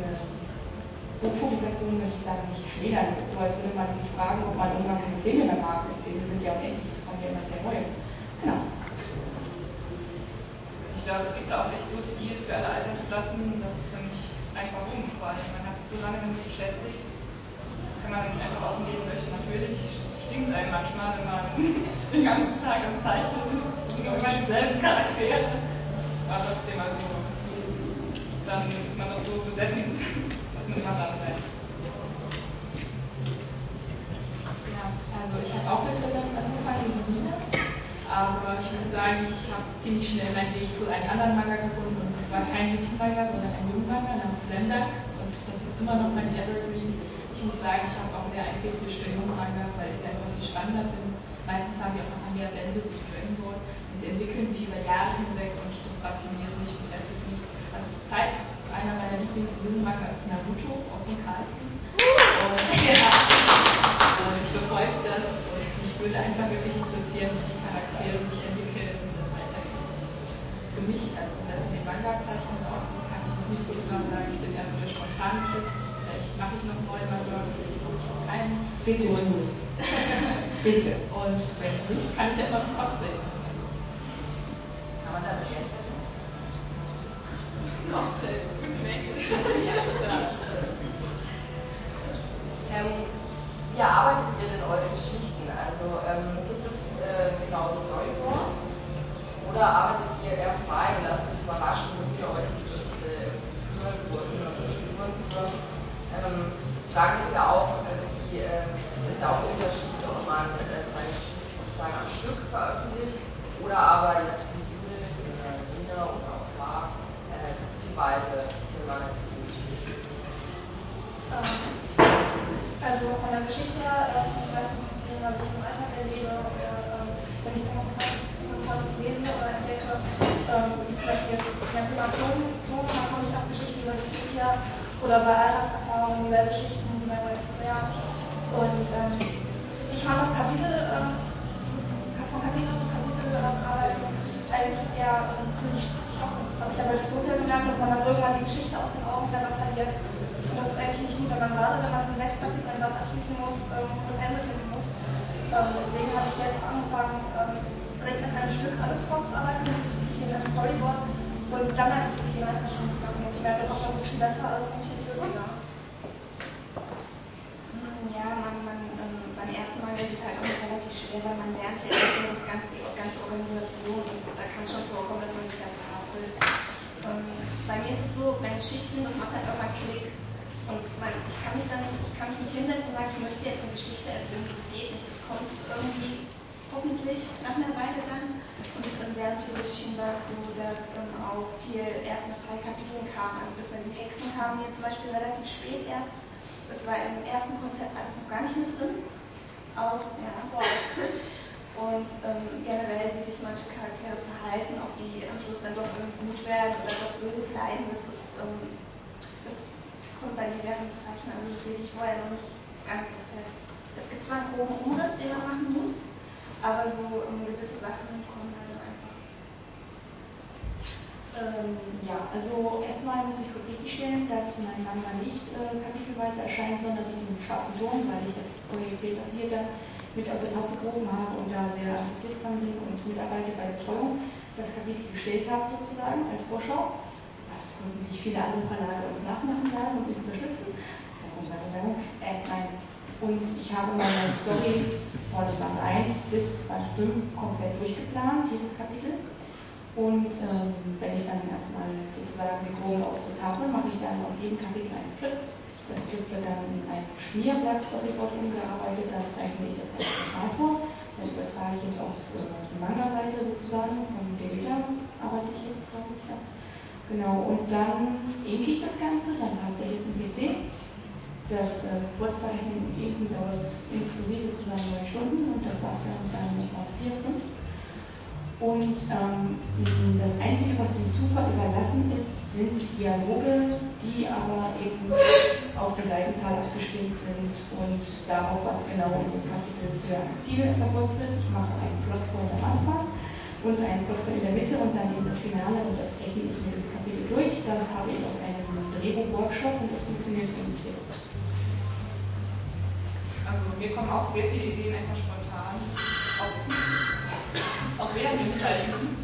Buchpublikationen, möchte ich sagen, nicht schmälern. Es ist so, als würde man sich fragen, ob man irgendwann keine Filme mehr mag. Die Filme sind ja unendlich, es kommt ja immer wieder neue. Genau. Ich glaube, es gibt auch echt so viel für alle Altersklassen, dass es für mich einfach umgefallen. Man hat sich so lange damit beschäftigt. Das kann man nicht einfach aus dem Leben löschen. Natürlich stinkt es einem manchmal, wenn man <laughs> den ganzen Tag am Zeichnen ist irgendwann dieselben Charaktere. Aber trotzdem, also, dann ist man doch so besessen, Ja, also ich habe auch mit Bildern angefangen in Wien, aber ich muss sagen, ich habe ziemlich schnell meinen Weg zu einem anderen Manga gefunden und es war kein Mädchenmanga, sondern ein Jungmanga namens Lemberg und das ist immer noch mein Evergreen. Ich muss sagen, ich habe auch mehr ein Fetisch für Jungmanga, weil ich sie einfach spannender finde. Meistens haben die auch noch mehr Bände, wie Dragon Ball sie entwickeln sich über Jahre hinweg und das fasziniert mich, beschäftigt mich. Also Zeit, einer meiner Lieblingsmanga ist Naruto, auch von Carlsen. Und, ja, und ich verfolge das und mich würde einfach wirklich interessieren, wie die Charaktere sich entwickeln und das weitergeht. Für mich, also das in den Manga-Zeichen so, kann ich noch nicht so genau sagen, ich bin eher so der spontane Typ. Vielleicht mache ich noch neue Manga, vielleicht mache ich noch keinen. Bitte. Und, <laughs> Bitte. und wenn nicht, kann ich ja immer noch cosplayen. Kann man damit Geld ja. Ähm, wie erarbeitet ihr denn eure Geschichten? Also ähm, gibt es äh, genau Storyboard oder arbeitet ihr eher frei und lasst euch überraschen, wie ihr euch die Geschichte Figuren führen? Ähm, die Frage ist ja auch, äh, wie, äh, ist ja auch ein Unterschied, ob man äh, seine Geschichte sozusagen am Stück veröffentlicht oder jetzt wie Judith oder Nina oder kapitelweise für Magazin. Also von der Geschichte her, äh, ich meistens dem, was ich im Alltag erlebe ähm, wenn ich irgendwas Interessantes lese oder entdecke, ähm, wie zum Beispiel jetzt beim Thema Ton, Ton da komme ich auf Geschichten über Wikipedia oder bei Alltagserfahrungen, Weltgeschichten, die bei Experten. Und ähm, ich fand das Kapitel, das, von Kapitel zu Kapitel arbeiten, eigentlich eher ähm, ziemlich schockend. Das habe ich aber durch so viel gemerkt, dass man dann irgendwann die Geschichte aus den Augen selber verliert. Und das ist eigentlich nicht gut, wenn man gerade, wenn man ein sechs Kapitel ein Blatt abschließen muss, ähm, das Ende finden muss. Ähm, deswegen habe ich jetzt angefangen, ähm, direkt mit einem Stück alles vorzuarbeiten, ich nehme ein Storyboard und dann erst wirklich die Einzelstunden zu machen. Ich merke auch, dass es viel besser ist und viel flüssiger. Ja, man, man, ersten Mal ist es halt auch relativ schwer, weil man lernt ja erstmal das ganze, die ganze Organisation und da kann es schon vorkommen, dass man sich da verhaspelt. Ähm, bei mir ist es so, meine Geschichten, das macht halt irgendwann Klick. Und man, ich kann mich dann ich kann mich nicht hinsetzen und sagen, ich möchte jetzt eine Geschichte erzählen, das geht nicht. Das kommt irgendwie hoffentlich nach einer Weile dann. Und während theoretischen war es so, dass ähm, auch viel erst nach drei Kapiteln kam. Also bis dann die Hexen kamen hier zum Beispiel relativ spät erst. Das war im ersten Konzept alles noch gar nicht mit drin. Auch, ja, <laughs> Und ähm, generell, wie sich manche Charaktere verhalten, ob die am Schluss dann doch irgendwie gut werden oder doch böse bleiben, das ist, ähm, das kommt bei mir während des Zeichnen, also das sehe ich vorher noch nicht ganz so fest. Es gibt zwar einen groben Umriss, den man machen muss, aber so um, gewisse Sachen kommen halt dann einfach. Ähm, ja, also erstmal muss ich kurz richtigstellen, dass mein Manga nicht äh, kapitelweise erscheint, sondern dass ich den schwarzen Turm, weil ich das Projekt basiert dann mit aus der Taufe gehoben habe und da sehr interessiert dran bin und mitarbeite bei der Betreuung, das Kapitel gestellt habe sozusagen als Vorschau, was hoffentlich viele andere Verlage uns nachmachen werden und uns unterstützen. Äh. Und ich habe meine Story von Band 1 bis Band 5 komplett durchgeplant, jedes Kapitel. Und ähm, wenn ich dann erstmal sozusagen den groben Aufriss habe, mache ich dann aus jedem Kapitel ein Skript. Das Skript wird dann in ein Schmierblatt Storyboard umgearbeitet, dann zeichne ich das als total vor. Dann übertrage ich es auf äh, die Manga-Seite sozusagen, von Delta arbeite ich jetzt, glaube ich. Ja. Genau, und dann inke ich das Ganze, dann passe ich es im PC. Das äh, Vorzeichnen und Inken dauert inklusive zusammen neun Stunden und das war es dann etwa vier, fünf. Und ähm, das Einzige, was dem Zufall überlassen ist, sind Dialoge, die aber eben auf die Seitenzahl abgestimmt sind und darauf, was genau in dem Kapitel für ein Ziel verfolgt wird. Ich mache einen Plotpoint am Anfang und einen Plotpoint in der Mitte und dann eben das Finale und das rechne ich jedes Kapitel durch. Das habe ich aus einem Drehbuch-Workshop und das funktioniert ganz sehr gut. Also mir kommen auch sehr viele Ideen einfach spontan. Auch auch während dem Zeichnen.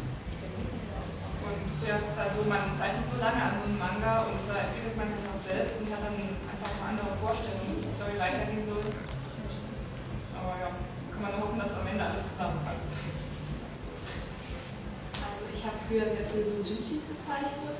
Und ja, es ist halt so, man zeichnet so lange an so einem Manga und da entwickelt man sich auch selbst und hat dann einfach eine andere Vorstellung, wie die Story weitergehen soll. Aber ja, kann man nur hoffen, dass am Ende alles zusammenpasst. Also ich habe früher sehr viel Dojinshis gezeichnet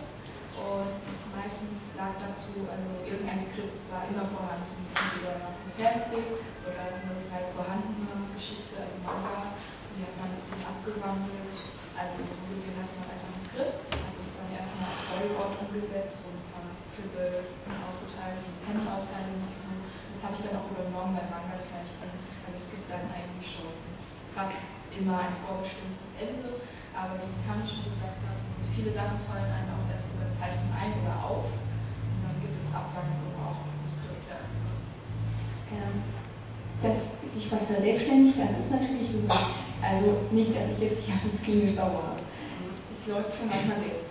und meistens lag dazu, also irgendein Skript war immer vorhanden, entweder was ein Fanfic oder eine bereits vorhandene Geschichte, also Manga. Die hat man ein bisschen abgewandelt. Also so gesehen hat man einfach ein Skript, hat es dann erstmal als Storyboard umgesetzt und ein paar Scribble aufgeteilt und Panel-Aufteilung und so. Das habe ich dann auch übernommen bei Manga-Zeichnen. Also es gibt dann eigentlich schon fast immer ein vorbestimmtes Ende. Aber wie Tanne schon gesagt hat, viele Sachen fallen einem auch erst über Zeichen ein oder auf. Und dann gibt es Abwandlungen oder auch. Ähm, dass sich was verselbstständigt, das ist natürlich super. Also nicht, dass ich jetzt hier alles klinisch sauber habe. Es läuft schon manchmal selbst.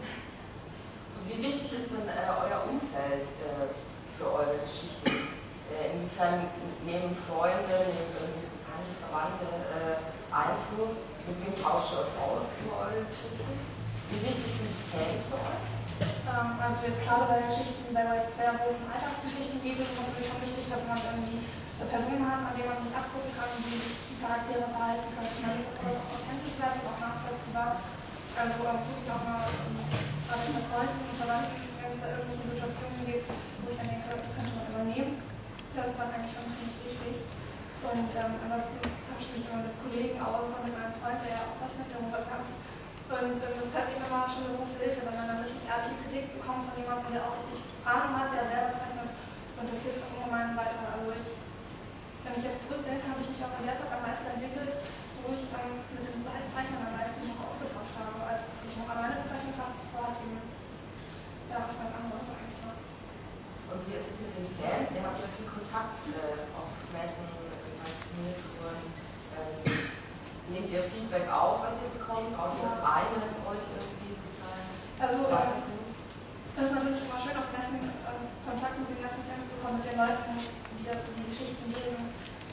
Wie wichtig ist denn äh, euer Umfeld äh, für eure Geschichten? Äh, inwiefern nehmen Freunde, nehmen irgendwie Bekannte, Verwandte äh, Einfluss? Mit wem tauscht ihr euch aus über eure Geschichten? Wie wichtig sind Fans für euch? Ähm, also jetzt gerade bei Geschichten, bei sehr großen Alltagsgeschichten geht es natürlich schon wichtig, dass man irgendwie Personen hat, an denen man sich abgucken kann, sich die Charaktere verhalten können. Man sieht, dass alles auch authentisch bleibt und auch nachvollziehbar. Also ähm, wirklich auch mal ähm, gerade mit Freunden und Verwandten, wenn es da irgendwelche Situationen gibt, wo ich dann denke, könnte man übernehmen. Das ist dann eigentlich schon ziemlich wichtig. Und ähm, ansonsten tausche ich mich immer mit Kollegen aus und mit meinem Freund, der ja auch zeichnet, der Robert. Und ähm, das halt eben immer schon eine große Hilfe, wenn man dann richtig ehrliche Kritik bekommt von jemandem, der auch richtig Ahnung hat, der selber zeichnet. Und das hilft ungemein weiter. Also ich wenn ich jetzt zurückdenke, habe ich mich auch in der Zeit am meisten entwickelt, wo ich ähm, mit den Zeichnern am meisten mich auch ausgetauscht habe. Als ich noch alleine gezeichnet habe, das war eben ja, was ganz anderes eigentlich. Und wie ist es mit den Fans? Ihr habt ja viel Kontakt äh, auf Messen, bei Turniertouren. Ähm, nehmt ihr Feedback auf, was ihr bekommt? Ihr das ein, was euch irgendwie sozusagen also, weiterführt? Es ist natürlich immer schön, auf Messen äh, Kontakt mit den ganzen Fans zu kommen, mit den Leuten, die das, die Geschichten lesen.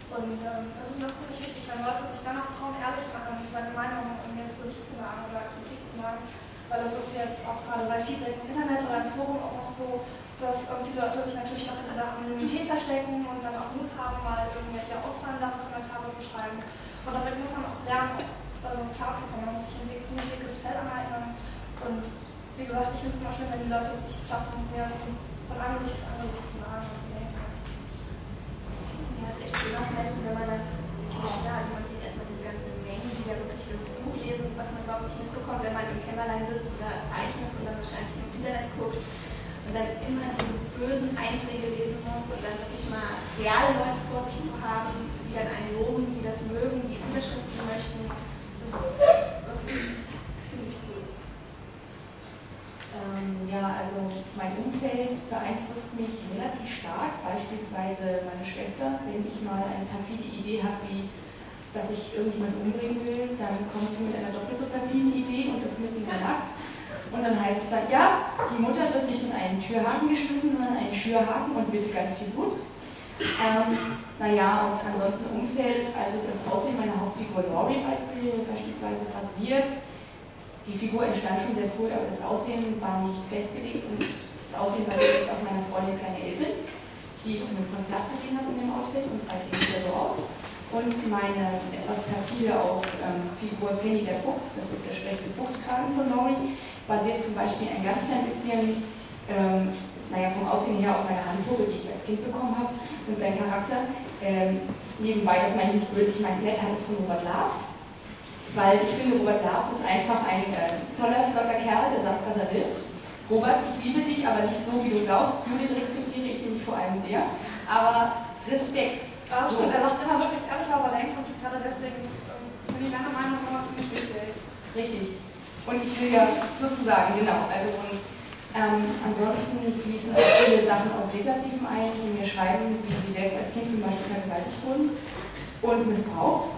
Und ähm, es ist noch ziemlich wichtig, wenn Leute sich dann auch trauen, ehrlich machen und seine Meinung um mir zu sagen oder Kritik zu sagen. Weil das ist jetzt auch gerade bei Feedback im Internet oder im Forum auch oft so, dass irgendwie Leute sich natürlich noch hinter der Anonymität verstecken und dann auch Mut haben, mal irgendwelche ausfallenden Kommentare zu schreiben. Und damit muss man auch lernen, also klarzukommen. Man muss sich ein ziemlich dickes Fell aneignen. Und wie gesagt, ich finde es immer schön, wenn die Leute nichts schaffen, mir von Angesicht zu Angesicht zu sagen, was sie denken. Ja, es ist echt schön auf Messen, wenn man dann ja, man sieht erstmal diese ganzen Mengen, die da wirklich das Buch lesen, was man überhaupt nicht mitbekommt, wenn man im Kämmerlein sitzt oder zeichnet und dann wahrscheinlich im Internet guckt und dann immer diese bösen Einträge lesen muss und dann wirklich mal reale Leute vor sich zu haben, die dann einen loben, die das mögen, die unterstützen möchten. Das ist wirklich ziemlich cool. Ähm, ja, also mein Umfeld beeinflusst mich relativ stark. Beispielsweise meine Schwester, wenn ich mal eine perfide Idee habe, wie dass ich irgendjemanden umbringen will, dann kommt sie mit einer doppelt so perfiden Idee und das mitten in der Nacht. Und dann heißt es dann, ja, die Mutter wird nicht in einen Türhaken geschmissen, sondern einen Schürhaken und bitte ganz viel Blut. Ähm, naja, und ansonsten Umfeld, also das Aussehen meiner Hauptfigur Laurie beispielsweise rasiert, die Figur entstand schon sehr früh, aber das Aussehen war nicht festgelegt und das Aussehen basiert auf meiner Freundin Kleine Elbin, die ich auf einem Konzert gesehen hat in dem Outfit und seitdem sieht er so aus. Und meine etwas perfide auch ähm, Figur Penny der Fuchs, das ist der schlechte Fuchskragen von Laurie, basiert zum Beispiel ein ganz klein bisschen, ähm, naja, vom Aussehen her auf meine Handpuppe, die ich als Kind bekommen habe. Und sein Charakter, ähm, nebenbei, das meine ich nicht böse, ich meine es nett, hat es von Robert Lars weil ich finde, Robert Lars ist einfach ein äh, toller, flotter Kerl, der sagt, was er will. Robert, ich liebe dich, aber nicht so, wie du glaubst. Judith respektiere ich mich vor allem sehr. Aber Respekt. Ja, so. Er sagt immer wirklich ehrlich, was er denkt und gerade deswegen ist ähm, ich deine Meinung immer ziemlich wichtig. Richtig. Und ich will ja sozusagen, genau, also und ähm, ansonsten fließen auch viele Sachen aus Leserbriefen ein, die mir schreiben, wie sie selbst als Kind zum Beispiel vergewaltigt wurden und missbraucht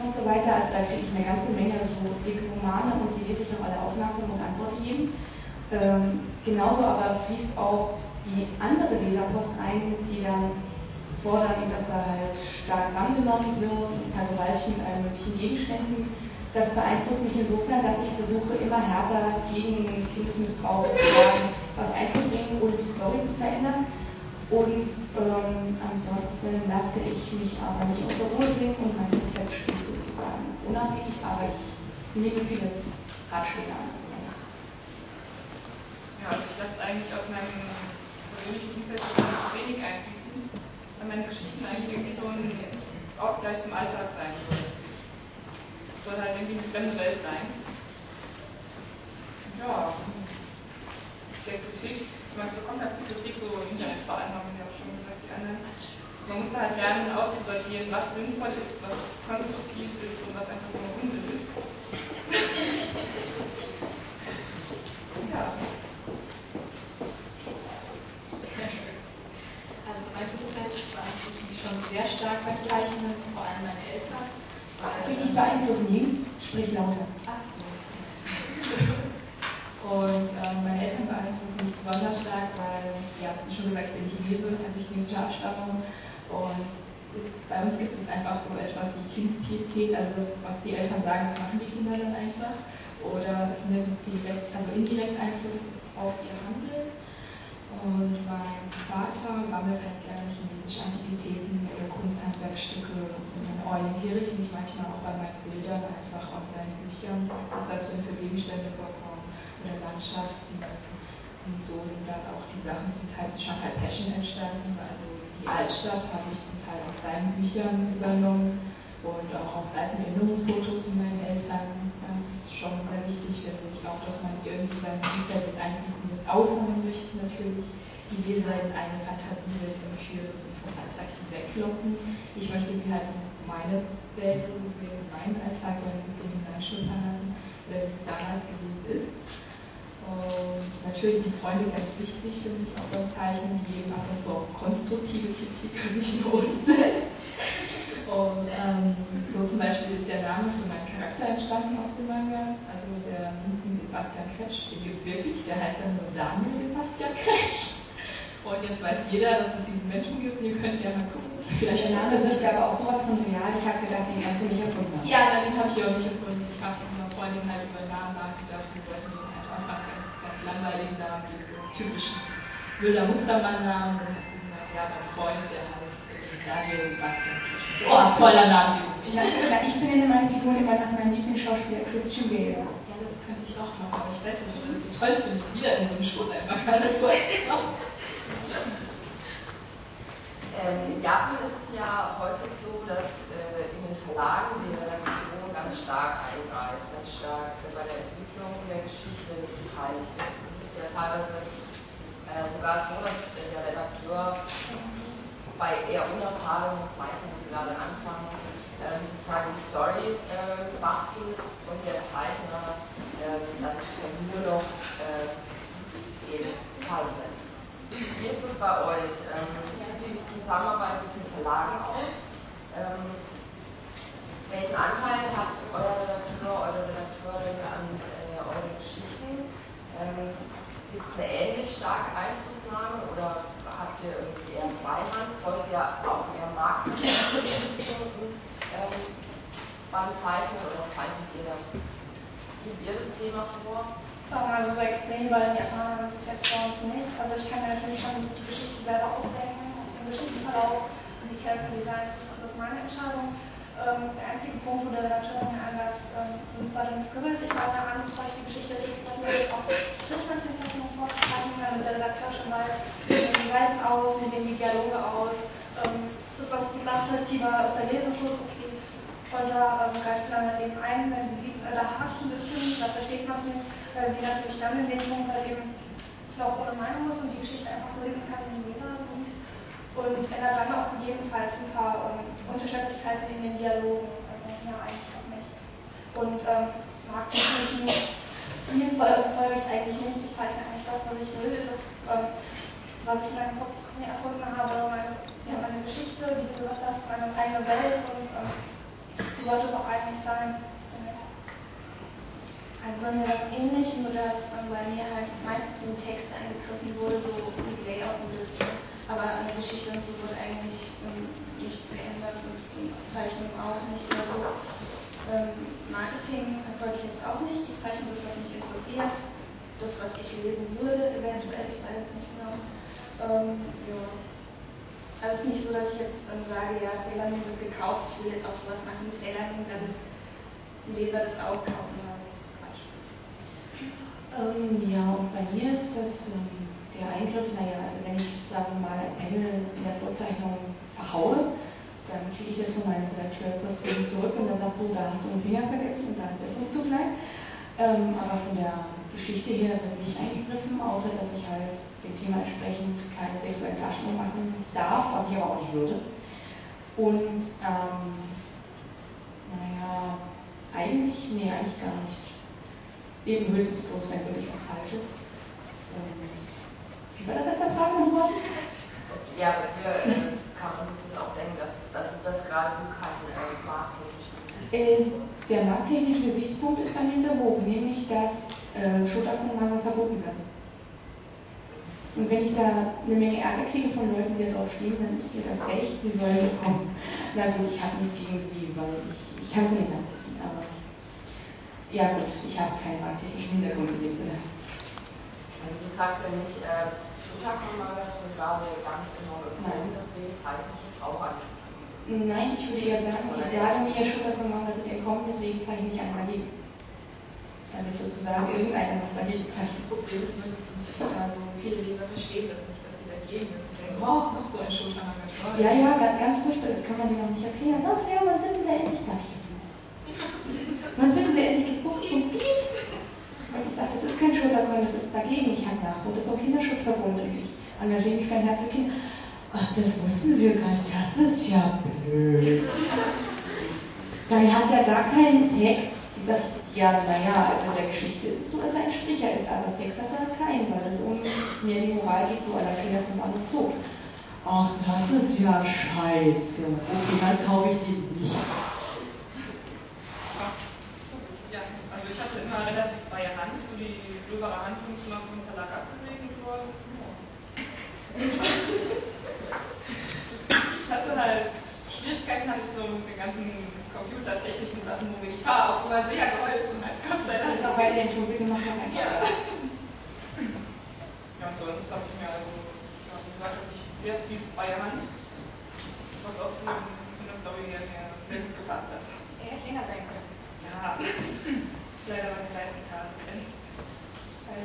und so weiter. Also da kriege ich eine ganze Menge so dicke Romane und die lese ich auch alle aufmerksam und antworte jedem. Ähm, genauso aber fließt auch die andere Leserpost ein, die dann fordern, dass er halt stark rangenommen wird vergewaltigt mit allen möglichen Gegenständen. Das beeinflusst mich insofern, dass ich versuche, immer härter gegen Kindesmissbrauch was einzubringen, ohne die Story zu verändern. Und ähm, ansonsten lasse ich mich aber nicht aus der Ruhe bringen und mein Konzept steht sozusagen unabhängig, aber ich nehme viele Ratschläge an. Ja, also ich lasse eigentlich aus meinem persönlichen Umfeld wenig einfließen, weil meine Geschichten eigentlich irgendwie so ein Ausgleich zum Alltag sein sollen soll halt irgendwie eine fremde Welt sein. Ja, der Kritik, man bekommt halt die Kritik so im Internet vor allem, haben Sie schon gesagt, die anderen. Man muss halt lernen, auszusortieren, was sinnvoll ist, was konstruktiv ist und was einfach nur Unsinn ist. <laughs> ja. Also meine Pubertät beeinflussen die schon sehr stark beim Zeichnen, vor allem meine Eltern. Darf ich beeinflussen? Sprich lauter. Ach so. Und ähm, meine Eltern beeinflussen mich besonders stark, weil, ja, wie schon gesagt, ich bin Chinese, also chinesische Abstammung. Und bei uns gibt es einfach so etwas wie Kindspietät, also das, was die Eltern sagen, das machen die Kinder dann einfach. Oder es nimmt direkt, also indirekt Einfluss auf ihr Handeln. Und mein Vater sammelt halt gerne chinesische Antiquitäten oder Kunsthandwerkstücke. Und dann orientiere ich mich manchmal auch bei meinen Bildern einfach an seinen Büchern, was da drin für Gegenstände vorkommen oder Landschaften. Und so sind dann auch die Sachen zum Teil zu Shanghai Passion entstanden. Also die Altstadt habe ich zum Teil aus seinen Büchern übernommen und auch auf alten Erinnerungsfotos von meinen Eltern. Das ist schon sehr wichtig, finde ich, auch, dass man irgendwie seine Bücher mit einfließen lässt, außer möchte natürlich die Leser in eine Fantasiewelt entführen und vom Alltag weglocken. Ich möchte sie halt in meine Welt gesehen, in meinen Alltag so ein bisschen hineinschnuppern lassen, wie es damals gewesen ist. Und natürlich sind Freunde ganz wichtig, finde ich, auch beim Zeichnen, die geben aber so konstruktive Kritik und nicht nur Unfälle. Und ähm, so zum Beispiel ist der Name für meinen Charakter entstanden aus dem Manga. Also der Vincent Sebastian Kretsch, den gibt es wirklich, der heißt dann nur Daniel Sebastian Kretsch. Und jetzt weiß jeder, dass es diesen Menschen gibt. Ihr könnt ja mal gucken. Vielleicht der Name sich aber auch sowas von real. Ich habe gedacht, den kannst du nicht erfunden haben. Ja, den habe ich auch nicht erfunden. Ich habe mit einer Freundin halt über Namen nachgedacht und wollte den halt einfach ganz, ganz langweiligen Namen geben, so typischen wilder Mustermann-Namen. Und habe gesagt, ja, mein Freund, der heißt Daniel Sebastian Kretsch. Oh, toller Name. Ich, ich benenne meine Figuren immer nach meinem Lieblingsschauspieler Christian Bale. Ja, das könnte ich auch machen, aber ich weiß nicht, ob das so toll finde, wieder in einem Schoß einfach keine. <laughs> Ähm, in Japan ist es ja häufig so, dass äh, in den Verlagen die Redaktion ganz stark eingreift, ganz stark bei der Entwicklung der Geschichte beteiligt ist. Es ist ja teilweise äh, sogar so, dass äh, der Redakteur bei eher unerfahrenen Zeichnern, die gerade anfangen, sozusagen die Story äh, bastelt und der Zeichner äh, dann sozusagen nur noch äh, eben zeichnet. Wie ist es bei euch? Ähm, sieht die Zusammenarbeit mit den Verlagen aus? Ähm, welchen Anteil hat euer Redakteur, eure Redakteurin an äh, euren Geschichten? Ähm, Gibt es eine ähnlich starke Einflussnahme oder ihr irgendwie eher Freihand? Folgt ihr auch eher Markenbestimmungen ähm, beim Zeichnen oder zeichnet ihr, gebt ihr das Thema vor? Also so extrem bei den Japanern ist es jetzt bei uns nicht. Also ich kann mir natürlich schon die Geschichte selber ausdenken, den Geschichtsverlauf und die Character Designs, das ist meine Entscheidung. Ähm, der einzige Punkt, wo der Redakteur mir einläuft, ähm, sind zwar den Scribbles, ich meine an, bevor ich die Geschichte illustriere, auch Strichmännchenzeichen vorzuzeichnen, damit der Redakteur schon weiß, wie sehen die Seiten aus, wie sehen die Dialoge aus, ähm, ist das gut nachvollziehbar, ist der Lesefluss okay. Und da ähm, greift man dann eben ein, wenn sie sieht, äh, da hakt ein bisschen, da versteht man es nicht, weil sie natürlich dann in dem Punkt halt eben auch ohne Meinung ist und die Geschichte einfach so lesen kann, wie die Leser. Und ändert dann auch gegebenenfalls ein paar ähm, Unterschiedlichkeiten in den Dialogen. Also ja, eigentlich auch nicht. Und ähm, Marketing Zielen verfolge ich eigentlich nicht. Ich zeichne eigentlich das, was ich will, das, ähm, was ich in meinem Kopf mir erfunden habe, meine, ja, meine Geschichte, wie du gesagt hast, meine eigene Welt und ähm, so sollte es auch eigentlich sein. Also bei mir war es ähnlich, nur dass bei mir halt meistens im Text eingegriffen wurde, so mit Layout ein bisschen. Aber an der Geschichte und so wurde eigentlich ähm, nichts geändert und, und Zeichnung auch nicht oder so. Ähm, Marketing verfolge ich jetzt auch nicht. Ich zeichne das, was mich interessiert, das, was ich lesen würde, eventuell, ich weiß es nicht genau. Ähm, ja. Also es ist nicht so, dass ich jetzt ähm, sage, ja, Sailor Moon wird gekauft, ich will jetzt auch sowas machen wie Sailor Moon, damit die Leser das auch kaufen. Ähm, ja, und bei mir ist das ähm, der Eingriff, naja, also wenn ich, sagen wir mal, ein Panel in der Vorzeichnung verhaue, dann kriege ich das von meinem Redakteur postwegen zurück und er sagt so, da hast du einen Finger vergessen und da ist der Fuß zu klein. Ähm, aber von der Geschichte her wird nicht eingegriffen, außer dass ich halt dem Thema entsprechend keine sexuelle Darstellung machen darf, was ich aber auch nicht würde. Und ähm, naja, eigentlich, nee, eigentlich gar nicht. Eben höchstens bloß, wenn wirklich was falsch ist. Und wie war das erste Frage nochmal? Ja, wir äh, kann man sich das auch denken, dass, dass das gerade kein äh, markttechnischer äh, Der markttechnische Gesichtspunkt ist bei mir sehr hoch, nämlich dass äh, Schulterkontrollen verboten werden. Und wenn ich da eine Menge Ärger kriege von Leuten, die da drauf stehen, dann ist mir das recht, sie sollen kommen. Na gut, ich habe nichts gegen sie, weil ich, ich kann sie nicht nachvollziehen, aber ja gut, ich habe keinen markttechnischen Hintergrund in dem Sinne. Also du sagst ja nicht, äh, Schulterkontrollen sind gerade ganz enorm im deswegen zeichne ich jetzt auch an. Nein, ich würde eher sagen, ich sage mir, Schulterkontrollen sind entkommen, deswegen zeichne ich einen dagegen damit sozusagen irgendeiner noch dagegen kann. Das Problem ist nur, also viele Leser verstehen das nicht, dass sie dagegen ist. Sie denken, oh, noch so ein Schulterengagement. Ja, ja, ganz, ganz furchtbar, das kann man denen noch nicht erklären. Ach ja, man wird wieder endlich gleich. Man wird wieder endlich gebucht ich sage, das ist kein Schulterkontroll, das ist dagegen. Ich habe Nachwuchs vom Kinderschutzverbund und ich engagiere mich ein Herz für Kinder. Ach, das wussten wir gar nicht, das ist ja blöd. Dann hat er gar keinen Sex. Ich sage, ja, naja, also in der Geschichte ist es so, dass er ein Stricher ist, aber Sex hat er keinen, weil es um mehr die Moral geht, so aller Kinder vom Mann und so. Ach, das ist ja scheiße. Okay, dann kaufe ich den nicht. Ja, also ich hatte immer relativ freie Hand, so die gröbere Handlung ist immer vom Verlag abgesegnet worden. Ich hatte halt Schwierigkeiten, habe ich so mit den ganzen computertechnischen Sachen, wo mir die Fahrer auch immer sehr geholfen hat, Gott sei Dank. Das ist auch bei den bitte mach mal. Ja. Ja, und sonst habe ich mir also, ja, wie gesagt, habe ich sehr viel freie Hand, was auch für, für eine Story mir sehr gut gepasst hat. Er hätte länger sein können. Ja, leider meine Seitenzahl begrenzt. Also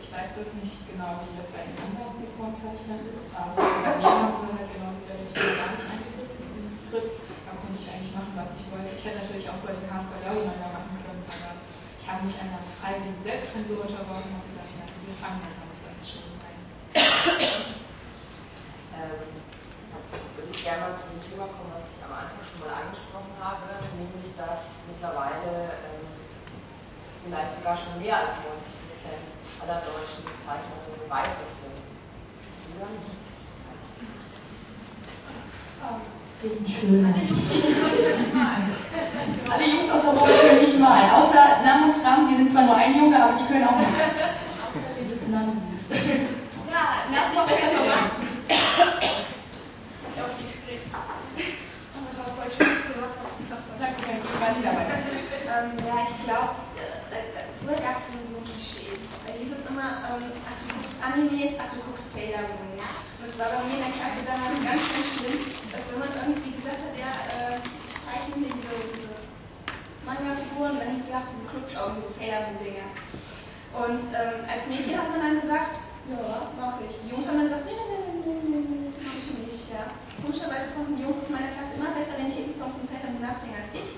ich weiß das nicht genau, wie das bei den anderen Vorzeichnern ist, aber bei mir haben sie halt genau wieder Titel gar nicht eingegriffen ins Skript. Da konnte ich eigentlich machen, was ich wollte. Ich hätte natürlich auch bei den Hardcore Yaoi-Manga machen können, aber ich habe mich einer freiwilligen Selbstzensur unterworfen und gesagt, ja, wir fangen jetzt damit an. Ähm, das würde ich gerne mal zu dem Thema kommen, was ich am Anfang schon mal angesprochen habe, nämlich dass mittlerweile ähm, vielleicht sogar schon mehr als 90 Prozent aller deutschen Zeichnerinnen weiblich sind. Die sind schön. Alle Jungs aus der Woche können nicht malen. Außer Nam und Tram, die sind zwar nur ein Junge, aber die können auch nicht. Außerdem ist Nam und Ja, Nam ist auch besser gemacht. Ähm, ja, ich glaube, äh, früher gab es so ein Klischee. Da hieß es immer, ähm, ach du guckst Animes, ach du guckst Sailor Moon. Und es war bei mir in der Klasse damals ganz, ganz schlimm, dass wenn man irgendwie gesagt hat, ja, äh, zeichnen diese, diese Manga-Figuren, dann hieß es, ach, diese Klubschaugen, diese Sailor Moon-Dinger. Und ähm, als Mädchen hat man dann gesagt, ja, mach ich. Die Jungs haben dann gesagt, nee, nee, nee, nee, nee, nee, ja. Komischerweise konnten die Jungs aus meiner Klasse immer besser den Titelsong von Sailor Moon nachsingen als ich.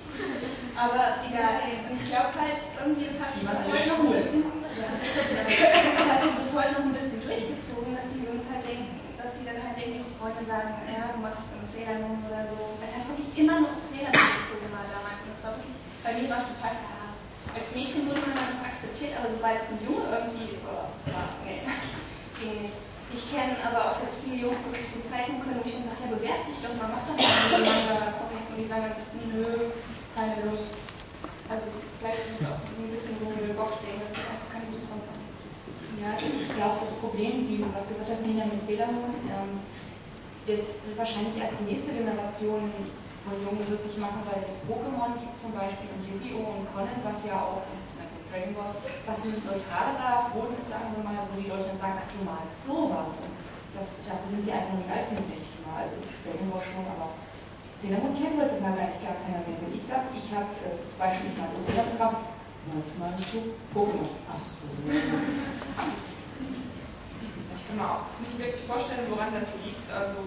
Aber egal. Und ich glaube halt, irgendwie, das hat sich bis heute noch ein bisschen, das hat sich bis heute noch ein bisschen durchgezogen, dass die Jungs halt denken, dass sie dann halt denken, ihre Freunde sagen, ja, du machst Sailor Moon oder so. Weil halt wirklich immer noch Sailor Moon gezogen war damals. Und das war wirklich, bei mir war es total verhasst. Als Mädchen wurde man dann akzeptiert, aber sobald es ein Junge irgendwie, oh, das war, nee, <laughs> ging nicht. Ich kenne aber auch jetzt viele Jungs, die wirklich gut zeichnen können, wo ich dann sage, ja, bewerb dich doch mal, mach doch mal einen Manga-Comics. Und die sagen dann, nö, keine Lust. Also vielleicht ist es auch so ein bisschen so eine Boxing, dass die einfach keine Lust haben. Ja, ich glaube, das Problem, wie du gerade gesagt hast, Nina mit Sailor Moon, ähm, das wird wahrscheinlich erst die nächste Generation von Jungen wirklich machen, weil es jetzt Pokémon gibt zum Beispiel und Yu-Gi-Oh! und Conan, was ja auch Ball, was ein neutralerer Boden ist, sagen wir mal, wo die Leute sagen, ach du malst sowas. Und das, dafür sind die einfach nicht alt denke ich mal. Also Ball schon, aber Moon kennt heutzutage eigentlich gar keiner mehr. Wenn ich sage, ich habe äh, beispielsweise Moon gemacht, was meinst du? Pokémon. Ich kann mir auch nicht wirklich vorstellen, woran das liegt. Also,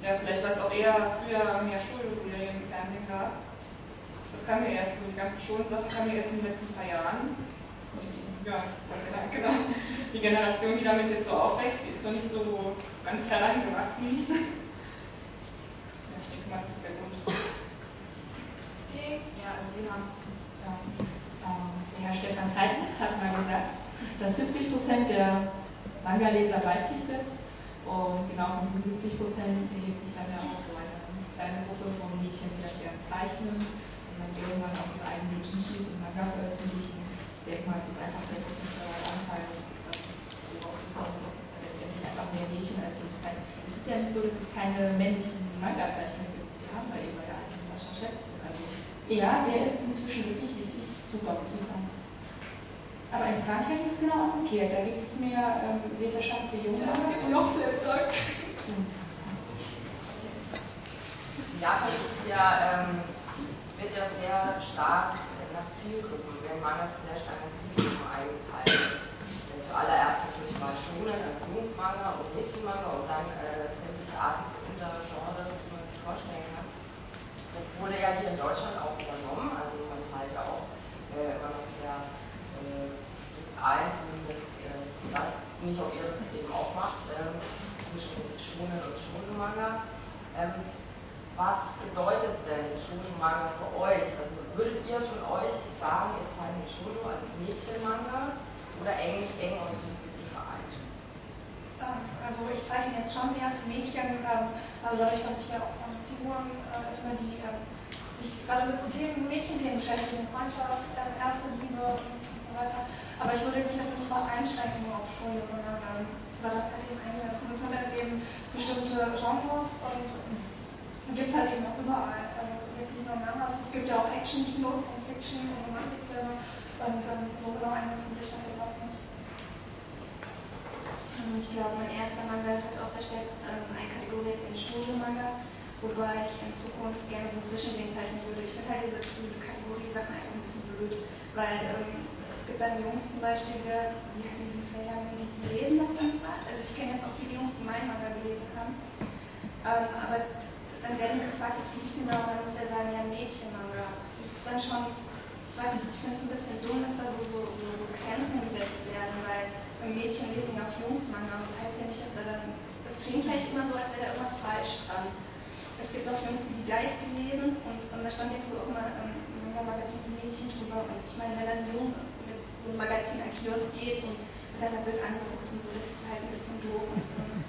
ja, vielleicht weil es auch eher früher mehr Schulserien im Fernsehen gab. Das kam mir erst, die ganze Schulsache kam mir erst in den letzten paar Jahren. Ja, genau. Die Generation, die damit jetzt so aufwächst, die ist noch nicht so ganz herangewachsen. Ja, ich denke mal, das ist der Grund. Ja, also Sie haben, ähm, ähm, Herr Stefan Zeitlich hat mal gesagt, dass 70 Prozent der Manga-Leser weiblich sind. Und genau von diesen 70 Prozent erhebt sich dann ja auch so eine kleine Gruppe von Mädchen, die das gerne zeichnen und dann irgendwann auch ihre eigenen Doujinshis und Manga veröffentlichen. Ich denke mal, es ist einfach der prozentuale Anteil, dass es dann so rausgekommen ist, dass es letztendlich einfach mehr Mädchen als Jungs. Es ist ja nicht so, dass es keine männlichen Manga-Zeichner gibt. Wir haben da eben bei alten Sascha Schätz. Also ja, der ist inzwischen wirklich richtig super, muss ich sagen. Aber in Frankreich ist es genau umgekehrt. Da gibt es mehr ähm, Leserschaft für Junge. Ja, es gibt noch Slapdog. Ja, das ist ja, ähm, wird ja sehr stark nach Zielgruppen, werden Manga sehr stark nach Zielgruppen eingeteilt. Zuallererst natürlich mal Schonen, also Jungsmanga und Mädchenmanga und dann äh, sämtliche Arten von Untergenres, die man sich vorstellen kann. Das wurde ja hier in Deutschland auch übernommen, also man teilt ja auch äh, immer noch sehr äh, ein, zumindest äh, das, nicht, ob ihr das eben auch macht, äh, zwischen Shonen und Shoujo-Manga. Ähm, was bedeutet denn Shoujo-Manga für euch? Also würdet ihr von euch sagen, ihr zeichnet Shoujo, also Mädchen-Manga, oder eng, eng und Begriffe vereint? Ähm, also ich zeichne jetzt schon eher für Mädchen, also dadurch, dass ich ja auch ähm, Figuren äh, immer die ähm, sich gerade mit so Themen, Mädchenthemen beschäftigen, Freundschaft, erste Liebe und, so weiter. Aber ich würde sicher nicht mal einschränken nur auf Schule, sondern über das halt eben eingelassen. Das sind halt eben bestimmte Genres und ähm, gibt es halt eben auch überall. Also nicht nur Mangas, es gibt ja auch Action-Kinos, Science-Fiction und Romantikfilme und ähm, so genau einsetzen würde ich das jetzt auch nicht. Ich glaube, mein erster Manga ist halt auch verstärkt ähm, einkategoriert in Studio-Manga, wobei ich in Zukunft gerne so ein Zwischending zeichnen würde. Ich finde halt diese, Kategorie-Sachen einfach ein bisschen blöd, weil ähm, gibt dann Jungs zum Beispiel, die, die halt in diesen zwei Jahren, die, die lesen das dann zwar, also ich kenne jetzt auch viele Jungs, die meinen Manga gelesen haben, ähm, aber dann werden gefragt, du da? Und dann muss er sagen, ja, Mädchenmanga. Das ist dann schon, ich weiß nicht, ich finde es ein bisschen dumm, dass da so, so, so, so Grenzen gesetzt werden, weil Mädchen lesen ja auch Jungs-Manga und das heißt ja nicht, dass da dann, das, klingt gleich immer so, als wäre da irgendwas falsch dran. Es gibt auch Jungs, die Dice gelesen und, und da stand ja früher auch immer ähm, im Manga-Magazin Mädchen drüber und ich meine, wenn dann ein Junge so ein Magazin an Kiosk geht und dann da wird angeguckt und so, das ist halt ein bisschen doof. Und, ähm,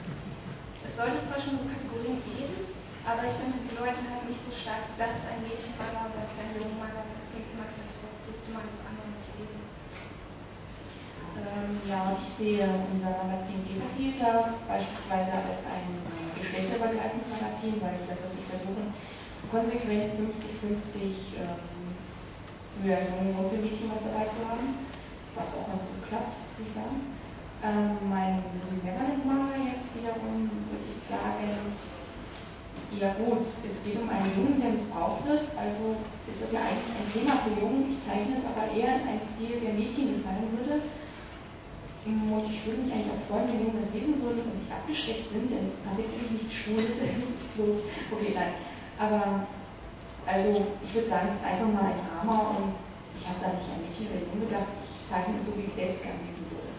es sollte zwar schon so Kategorien geben, aber ich finde, die sollten halt nicht so stark, so das ist ein Mädchenmaler oder das ist ein Jungenmaler, das klingt immer gleich so, als dürfte man das andere nicht lesen. Ähm, ja, und ich sehe unser Magazin Gebershilter beispielsweise als ein geschlechterübergreifendes Magazin, weil wir da wirklich versuchen, konsequent 50-50 ähm, für Jungen und für Mädchen was dabei zu haben, was auch ganz gut klappt, muss ich sagen. Ähm, mein Neverland-Manga jetzt wiederum würde ich sagen, ja gut, es geht um einen Jungen, der missbraucht wird, also ist das ja eigentlich ein Thema für Jungen. Ich zeichne es aber eher in einem Stil, der Mädchen gefallen würde. Und ich würde mich eigentlich auch freuen, wenn Jungen das lesen würden und nicht abgeschreckt sind, denn es passiert wirklich nichts Schwules, <laughs> es ist bloß, okay, nein. Aber also ich würde sagen, es ist einfach mal ein Drama und ich habe da nicht an Mädchen oder Jungen gedacht. Ich zeichne es so, wie ich selbst gerne lesen würde.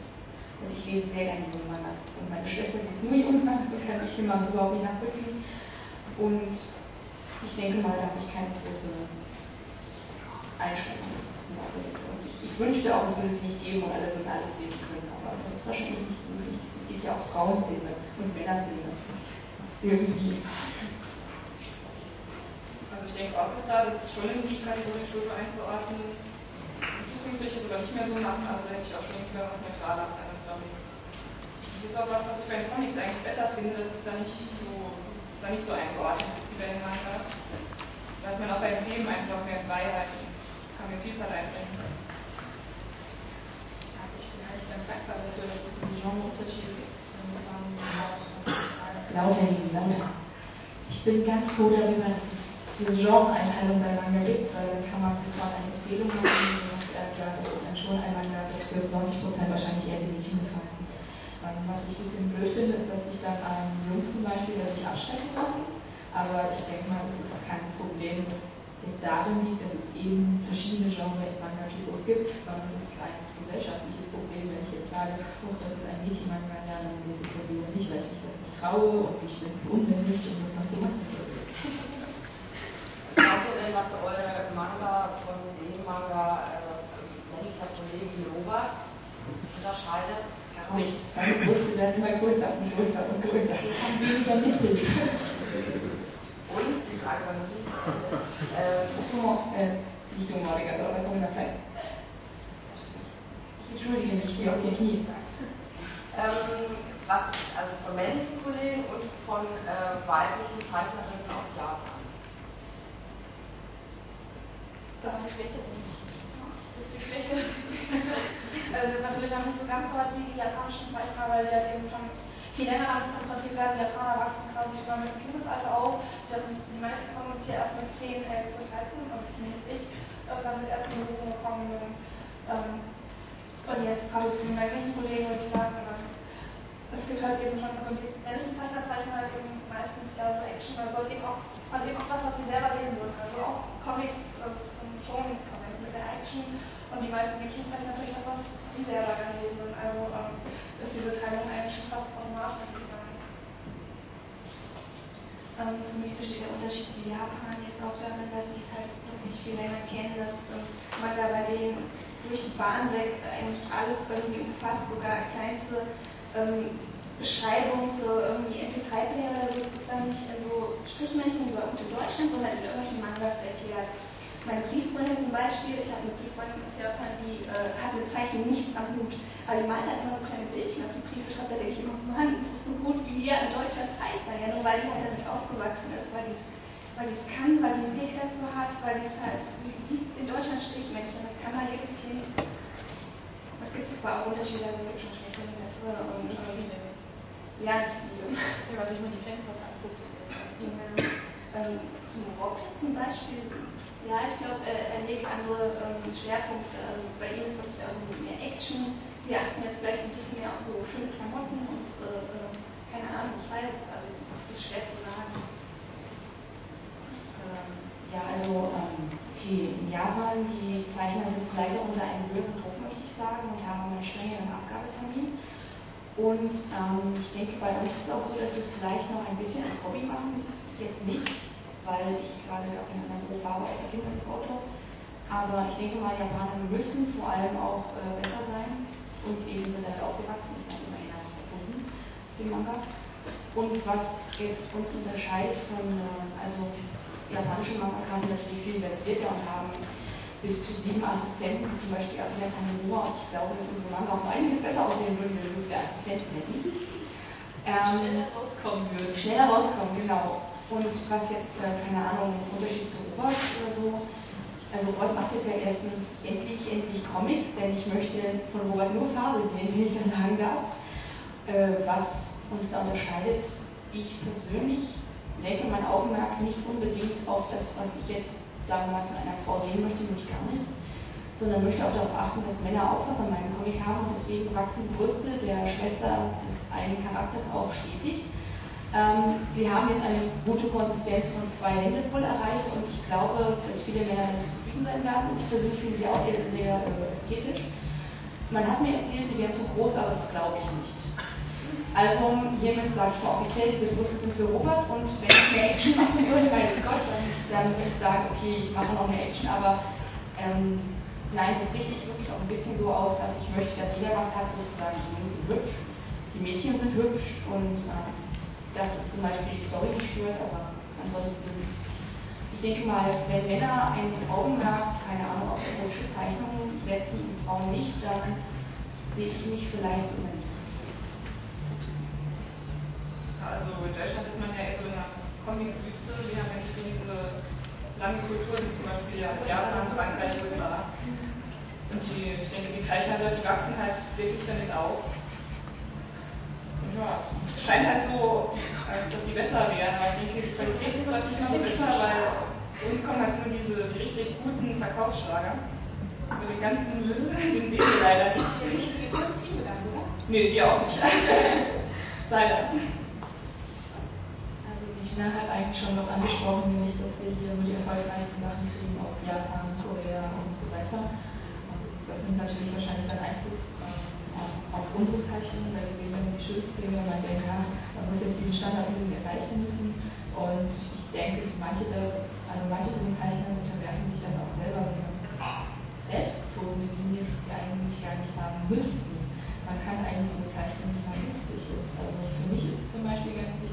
Und ich lese sehr gerne Jungmangas. Und meine Schwester liest nur Jungmangas, so kann ich immer so überhaupt nicht nachvollziehen. Und ich denke mal, da habe ich keine große Einschränkung. Und ich, ich, wünschte auch, es würde es nicht geben und alle würden alles lesen können, aber das ist wahrscheinlich nicht möglich. Es gibt ja auch Frauenfilme und Männerfilme. Irgendwie. Also ich denke auch, dass da, das ist schon in die Kategorie Schule einzuordnen. Zukünftige sogar nicht mehr so machen, also da hätte ich auch schon lieber was neutraler eine Story. Das ist auch was, was ich bei den Comics eigentlich besser finde, dass es da nicht so, da nicht so eingeordnet ist wie bei den Mangas. Da hat man auch bei den Themen einfach mehr Freiheit und kann mehr Vielfalt einbringen. Also ich bin eigentlich ganz dankbar dafür, dass es einen Genreunterschiede gibt. Lauter, lauter. Ich bin ganz froh darüber, dass es diese Genre-Einteilung bei Manga gibt, weil dann kann man sofort eine Empfehlung machen und äh, klar, das ist dann schon ein Manga, das wird 90% wahrscheinlich eher den Mädchen gefallen. Ähm, was ich ein bisschen blöd finde, ist, dass sich dann ein Jungs zum Beispiel dadurch abschrecken lassen. Aber ich denke mal, das ist kein Problem, das darin liegt, dass es eben verschiedene Genres im Manga-Typus gibt, sondern es ist ein gesellschaftliches Problem, wenn ich jetzt sage, oh, das ist ein Mädchen-Manga, ja, dann lese ich das lieber nicht, weil ich mich das nicht traue und ich bin zu unmännlich, um das noch so machen zu Glaubt ihr denn, dass eure Manga von dem Manga äh, männlicher Kollege wie Robert unterscheidet nichts. Meine Brüste werden immer größer und größer und größer. Haben weniger Nippel. Und die Frage war nicht, äh, Humor, äh, nicht humoriger, sondern Hunger vielleicht. Ich entschuldige mich, hier auf die Knie. Ähm, was, also von männlichen Kollegen und von äh, weiblichen Zeichnerinnen aus Japan. Das Geschlecht ist nicht. Das Geschlecht ist. <laughs> also das ist natürlich auch nicht so ganz so weit wie die japanischen Zeichner, weil die halt eben schon viel länger damit konfrontiert werden. Die Japaner wachsen quasi schon mit dem Kindesalter auf. Die meisten kommen uns hier erst mit 10, 11, 13, also zumindest ich, damit erst in Berührung gekommen bin. Ähm, und jetzt gerade zu den männlichen Kollegen würde ich sagen, es gibt halt eben schon, also die männlichen Zeichner zeichnen halt eben meistens ja so Action, also eben auch, halt eben auch das, was sie selber lesen würden. Also auch Comics äh, schon der Action und die meisten Mädchen zeichnen natürlich das, was sie selber gerne lesen würden. Also ähm, ist diese Teilung eigentlich schon fast ich sagen. Ähm, für mich besteht der Unterschied zu Japan jetzt auch darin, dass ich es halt wirklich viel länger kenne, dass ähm, man da bei denen durch die Bahn weg eigentlich alles irgendwie umfasst, sogar kleinste ähm, Beschreibung für irgendwie MP3-Player oder so ist es dann nicht so Strichmännchen wie bei uns in Deutschland, sondern in irgendwelchen Mangas erklärt. Meine Brieffreundin zum Beispiel, ich habe eine Brieffreundin aus Japan, die äh, hat mit Zeichen nichts am Hut. Aber die malt halt immer so kleine Bildchen auf die Briefe, schreibt, da denke ich immer, Mann, das ist so gut wie jeder ein deutscher Zeichner, ja, nur weil die halt damit aufgewachsen ist, weil die es weil kann, weil die einen Blick dafür hat, weil die es halt, in Deutschland Strichmännchen, das kann halt jedes Kind. Es gibt zwar auch Unterschiede, aber es gibt schon schlechte und bessere und nicht. Ja, nicht viele. Ja, was ich mir die angucke, ist ja. ähm, Zum Rocket zum Beispiel, ja, ich glaube, er, er legt andere ähm, Schwerpunkte. Also bei ihm ist wirklich ähm, mehr Action. Wir achten jetzt vielleicht ein bisschen mehr auf so schöne Klamotten und äh, äh, keine Ahnung, ich weiß, also das ist schwer zu sagen. Ähm, ja, also ähm, okay, in Japan, die Zeichner sind auch unter einem höheren Druck, möchte ich sagen, und haben einen strengeren Abgabetermin. Und ähm, ich denke, bei uns ist es auch so, dass wir es vielleicht noch ein bisschen als Hobby machen, jetzt nicht, weil ich gerade auch in einer Beruf habe als Kinderreporter. Aber ich denke mal, Japaner müssen vor allem auch äh, besser sein und eben sind dafür aufgewachsen. Ich meine, immerhin hat es erfunden, den Manga. Und was jetzt uns unterscheidet von, äh, also japanische Mangaka sind natürlich viel versierter und haben bis zu sieben Assistenten, zum Beispiel Akira Tanimura. Ich glaube, dass unsere Manga auch einiges besser aussehen würden, wenn wir so viele Assistenten hätten. Ähm, schneller rauskommen würden. Schneller rauskommen, genau. Und was jetzt, äh, keine Ahnung, Unterschied zu Robert oder so, also Robert macht jetzt ja erstens endlich, endlich Comics, denn ich möchte von Robert nur Farbe sehen, wenn ich das sagen darf. Äh, was uns da unterscheidet, ich persönlich lenke mein Augenmerk nicht unbedingt auf das, was ich jetzt, sagen wir mal, von einer Frau sehen möchte, nämlich gar nichts, sondern möchte auch darauf achten, dass Männer auch was an meinem Comic haben und deswegen wachsen die Brüste der Schwester des einen Charakters auch stetig. Ähm, sie haben jetzt eine gute Konsistenz von zwei Hände voll erreicht und ich glaube, dass viele Männer damit zufrieden sein werden. Ich persönlich finde sie auch sehr, sehr äh, ästhetisch. Man hat mir erzählt, sie wären zu groß, aber das glaube ich nicht. Also hiermit sage ich mal offiziell, diese Brüste sind für Robert und wenn ich mehr Action machen soll, mein Gott, dann, dann würde ich sagen, okay, ich mache noch mehr Action, aber ähm, nein, das richte ich wirklich auch ein bisschen so aus, dass ich möchte, dass jeder was hat, sozusagen. Die Jungs sind hübsch, die Mädchen sind hübsch und äh, dass es zum Beispiel die Story nicht stört, aber ansonsten, ich denke mal, wenn Männer ein Augenmerk, keine Ahnung, auf erotische Zeichnungen setzen und Frauen nicht, dann sehe ich mich vielleicht immer nicht. Also in Deutschland ist man ja eher so in einer Comic-Wüste. Wir haben ja nicht so diese lange Kultur, wie zum Beispiel ja Japan, Frankreich, USA. Und die, ich denke, die Zeichner die wachsen halt wirklich damit auf ja, es scheint halt so, als dass sie besser wären, aber ich denke, die Qualität ist halt nicht immer so besser, weil zu uns kommen halt nur diese die richtig guten Verkaufsschlager. Also den ganzen Müll, <laughs> den sehen wir leider nicht. Die? Nee, die auch nicht. <laughs> leider. Sina hat eigentlich schon noch angesprochen, nämlich dass wir hier nur die erfolgreichsten Sachen kriegen aus Japan, Korea und so weiter. Das nimmt natürlich wahrscheinlich dann Einfluss auf unsere Zeichnungen, weil wir sehen dann die schönsten Dinge und man denkt, ja, man muss jetzt diesen Standard unbedingt erreichen müssen. Und ich denke, manche, der, also manche von den unterwerfen sich dann auch selber so eine selbstbezogene Linie, die wir eigentlich gar nicht haben müssten. man kann eigentlich so zeichnen, wie man lustig ist. Also für mich ist es zum Beispiel ganz wichtig,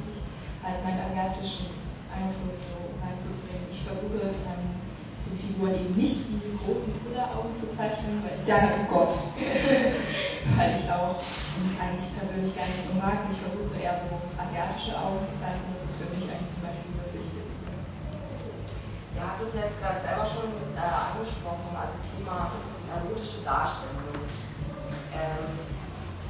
halt meinen asiatischen Einfluss so reinzubringen. Ich versuche dann den Figuren eben nicht die großen Brülleraugen zu zeichnen, weil ich danke <laughs> Gott, weil ich auch eigentlich persönlich gar nicht so mag. Ich versuche eher so asiatische Augen zu zeichnen. Das ist für mich eigentlich zum Beispiel das Wichtigste. Ihr habt es jetzt gerade selber schon äh, angesprochen, also Thema erotische Darstellung. Ähm,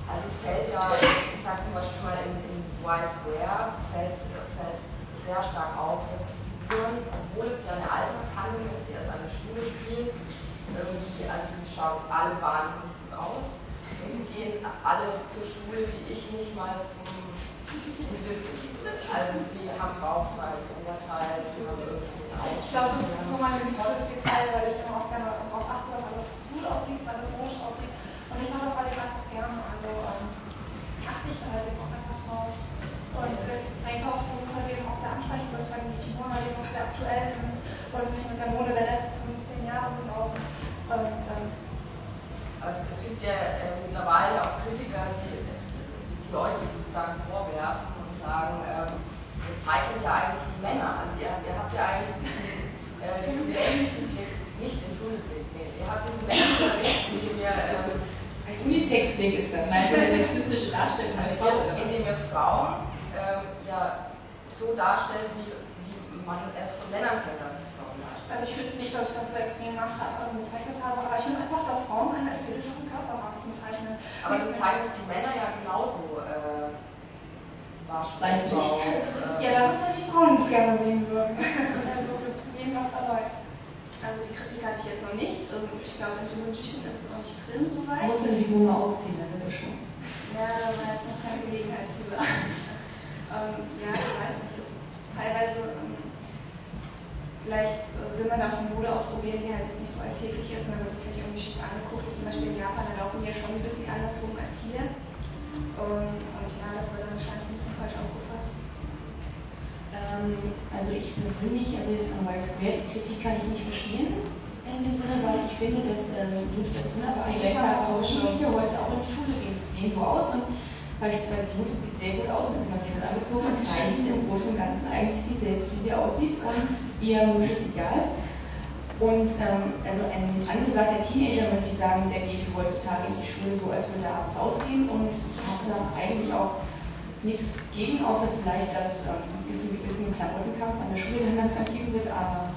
also es fällt ja, ich sage zum Beispiel mal in, in Why Square, fällt, fällt sehr stark auf, dass die Figuren, obwohl es ja eine Alltagshandlung ist, die an der Schule spielen, irgendwie, also sie schauen alle wahnsinnig gut aus. Und sie gehen alle zur Schule, wie ich nicht mal zum Disney. Also sie haben bauchfreies Oberteil, sie haben irgendwie. Ich glaube, das ist nochmal ein sinnvolles Detail, weil ich immer auch gerne darauf achte, dass alles gut aussieht, weil es modisch aussieht. Und ich mache das halt einfach gerne. Also ähm, achte ich da halt eben auch einfach drauf. Und äh, einkaufen muss halt eben auch sehr ansprechend ist, wenn die Figuren halt eben auch sehr aktuell sind und nicht mit der Mode der letzten zehn Jahre auch. Und, ähm, also es gibt ja äh, mittlerweile auch Kritiker, die, die euch sozusagen vorwerfen und sagen, ähm, ihr zeichnet ja eigentlich die Männer. Also ihr, ihr habt ja eigentlich diesen, <laughs> äh, diesen männlichen Blick, nicht den Tunnelblick. Nee, ihr habt diesen männlichen Blick, dem ihr ähm, Unisex-Blick ist das, meinst du, eine sexistische Darstellung als Frau? Indem ihr Frauen ähm, ja so darstellt, wie, wie man es von Männern kennt, dass sie Frauen darstellen. Also ich finde nicht, dass ich das so extrem gezeichnet habe, aber ich finde einfach, dass Frauen einen ästhetischeren Körper haben zum Zeichnen. Aber du zeigst die Männer ja genauso äh, weiblich. Äh, ja, das ist ja, wie Frauen es gerne sehen würden. <laughs> also für jeden was dabei. Also die Kritik hatte ich jetzt noch nicht. Ähm, ich glaube, in Magician ist es noch nicht drin soweit. Muss man die mal ausziehen, dann wird es schon. Ja, da war jetzt noch keine Gelegenheit zu sagen. <laughs> ähm, ja, ich weiß nicht, ist teilweise ähm, vielleicht äh, will man auch eine Mode ausprobieren, die halt jetzt nicht so alltäglich ist dann wird sich vielleicht irgendwie schick angeguckt. Zum Beispiel in Japan, da laufen die ja schon ein bisschen andersrum als hier. Und, und ja, das wird dann wahrscheinlich ein bisschen falsch aufgefasst. Ähm, also ich persönlich, also jetzt an White Square, die Kritik kann ich nicht verstehen in dem Sinne, weil ich finde, dass äh, das wunderbar direkt daraus Jugendliche heute auch in die Schule gehen. Sie sehen so aus und Beispielsweise Judith sieht sehr gut aus und ist immer sehr gut angezogen und zeichnet im Großen und Ganzen eigentlich sie selbst, wie sie aussieht und ihr musches Ideal. Und ähm, also ein angesagter Teenager, möchte ich sagen, der geht heutzutage in die Schule so, als würde er abends ausgehen und ich habe da eigentlich auch nichts gegen, außer vielleicht, dass ähm, es einen gewissen Klamottenkampf an der Schule dann ganz geben wird, aber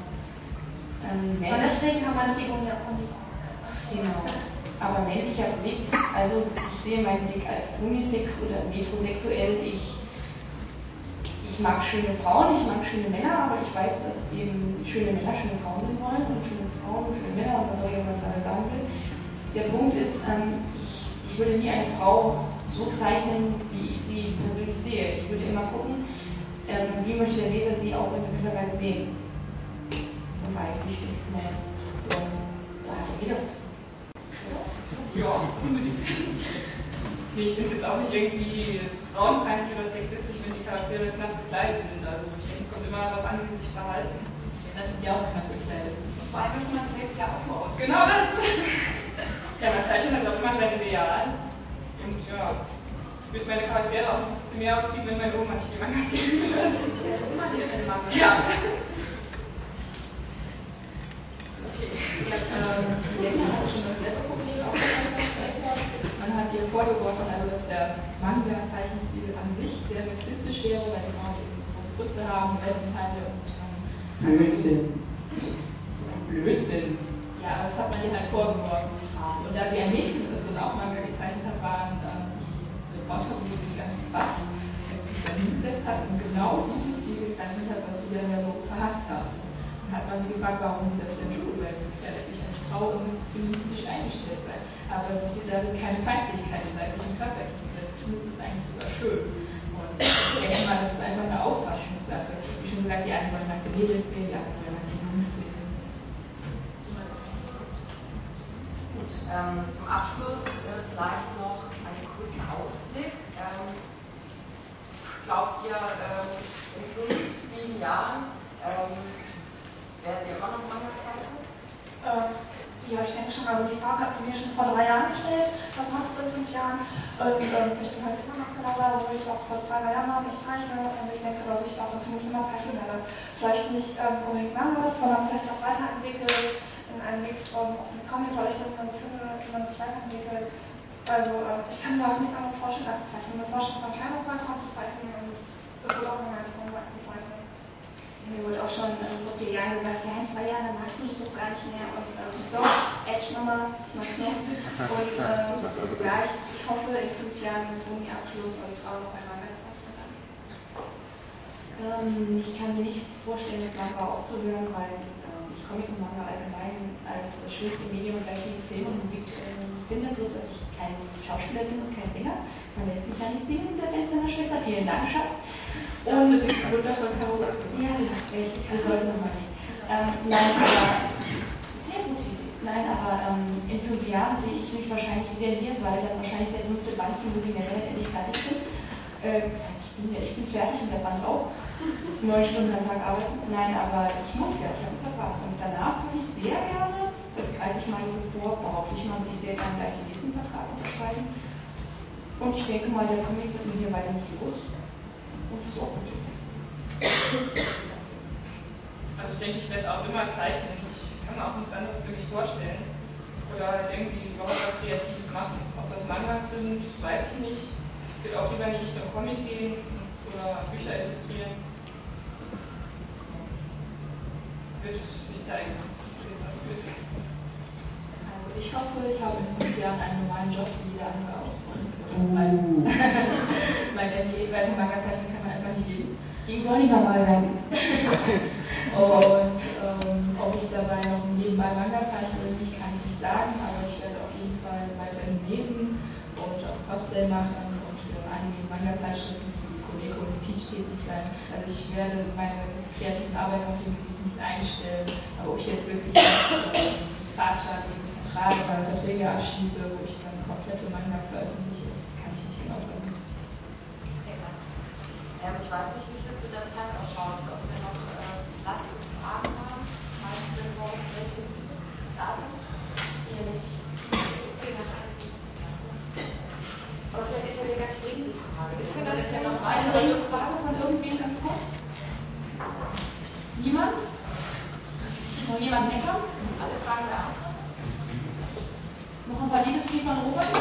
ähm, Aber deswegen kann man die Uni auch Genau aber männlicher Blick, also ich sehe meinen Blick als unisex oder metrosexuell. Ich, ich mag schöne Frauen, ich mag schöne Männer, aber ich weiß, dass eben schöne Männer schöne Frauen sind wollen und schöne Frauen schöne Männer und was auch immer man sagen will. Der Punkt ist, ähm, ich, ich würde nie eine Frau so zeichnen, wie ich sie persönlich sehe. Ich würde immer gucken, ähm, wie möchte der Leser sie auch in gewisser Weise sehen. Und eigentlich, naja, da hat er ja, unbedingt. Nee, ich finde es jetzt auch nicht irgendwie frauenfeindlich oder sexistisch, wenn die Charaktere knapp bekleidet sind. Also ich denke, es kommt immer darauf an, wie sie sich verhalten. Ja, das sind ja auch knapp bekleidet. Vor allem möchte man selbst ja auch so aus. Genau das. ja, man zeichnet halt auch immer sein Ideal. Ja, ich würde meine Charaktere auch ein bisschen mehr ausziehen, wenn meine Oma nicht jemand erzählen würde. Oma ist der Mann. Ja. Man hat ihr vorgeworfen, also dass der Manga-Zeichenstil an sich sehr sexistisch wäre, weil die Frauen eben große Brüste haben, Weltenteile und ähm, Blödsinn. So ein Blödsinn. Ja, das hat man ihr halt vorgeworfen. Und da sie ein Mädchen ist und auch Manga gezeichnet hat, waren ähm, die Als sie sich dann hingesetzt hat und genau dieses Ziel gezeichnet hat, was sie dann ja so verhasst haben hat man sie gefragt, warum sie das denn tut, weil sie ist ja letztlich eine Frau feministisch eingestellt sein. Aber sie sieht darin keine Feindlichkeit im weiblichen Körper gegenüber. Das ist eigentlich sogar schön. Und ich denke mal, das ist einfach eine Auffassungssache. Wie schon gesagt, die einen wollen nach der Mädel die anderen wollen nach den Jungs Gut, ähm, zum Abschluss äh, vielleicht noch ein kurzer Ausblick. Ähm, glaubt ihr, ähm, in fünf, sieben Jahren ähm, werden ihr immer noch Manga zeichnen? Ähm, ja, ich denke schon, Also die Frage hat mir schon vor drei Jahren gestellt, was machst du in fünf Jahren? Und ähm, ich bin halt immer noch genau da, wo ich auch vor zwei, drei Jahren war, ich zeichne und ich denke, dass ich auch nicht immer zeichnen werde. Vielleicht nicht ähm, unbedingt anderes, sondern vielleicht auch weiterentwickelt in einem Mix von Comics, weil ich das dann finde, wie man sich weiterentwickelt. Also äh, ich kann mir auch nichts anderes vorstellen als zu zeichnen. Das war schon von klein auf zu zeichnen und das wird auch in meinem Traum zu zeichnen. Mir wurde auch schon also vor vier Jahren gesagt, ja, in zwei Jahren, dann magst du das jetzt gar nicht mehr. Und ähm, doch, Edge Mama, mag's noch. Und <laughs> ähm, ja, ich, ich hoffe, in fünf Jahren mit Uni-Abschluss und auch noch einmal ganz ähm, Ich kann mir nicht vorstellen, mit Manga aufzuhören, weil ich Comic und Manga allgemein als das schönste Medium gleich wie Film und Musik äh, finde, bloß dass ich kein Schauspieler bin und kein Sänger. Man lässt mich ja nicht singen mit der Band meiner Schwester. Vielen Dank, Schatz. Und es ist wundervoll Karaoke. Ja, ja, echt. Wir sollten nochmal nicht. Ähm, nein, aber das wäre Idee. Nein, aber ähm, in fünf Jahren sehe ich mich wahrscheinlich wieder hier, weil dann wahrscheinlich der fünfte Band, wo sie endlich fertig sind. Äh, ich, bin ja, ich bin fertig und der Band auch. Neun Stunden am Tag arbeiten. Nein, aber ich muss ja, ich habe einen. Und danach würde ich sehr gerne, das greife ich mal so vor, behaupte ich mal, würde ich sehr gerne gleich den nächsten Vertrag unterschreiben. Und ich denke mal, der Comic wird mir hier weiter nicht los. Also ich denke, ich werde auch immer zeichnen. Ich kann mir auch nichts anderes für mich vorstellen. Oder halt irgendwie überhaupt was Kreatives machen. Ob das Mangas sind, weiß ich nicht. Ich würde auch lieber in die Richtung Comic gehen oder Bücher illustrieren. Wird sich zeigen. Also ich hoffe, ich habe in fünf Jahren einen normalen Job wie jeder andere auch. Und mein, uh. mein MBA bei dem Manga-Zeichen kann man einfach nicht leben. Die soll nicht normal sein. <laughs> und ähm, ob ich dabei noch nebenbei Manga zeichne oder nicht, kann ich nicht sagen, aber ich werde auf jeden Fall weiterhin lesen und auch Cosplay machen und für einige Manga-Zeitschriften Coleco und tätig sein. Also ich werde meine kreativen Arbeit auf dem Gebiet nicht einstellen, aber ob ich jetzt wirklich ähm, Vertrag oder Verträge abschließe, wo ich dann komplette Mangas veröffentliche, Ähm, ich weiß nicht, wie es jetzt zu der Zeit ausschaut, ob wir noch äh, Platz für Fragen haben. Meinst du, morgen welche da sind? Hier nicht. Aber vielleicht ist ja eine ganz dringende Frage. Ist mir das ja noch eine dringende Frage von irgendwem ganz kurz? Niemand? Noch jemand meckern? Alle Fragen beantwortet? Noch ein paar Liebesbriefe an Robert? <laughs>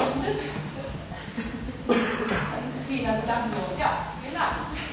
Okay, dann bedanken wir uns. Ja, vielen Dank.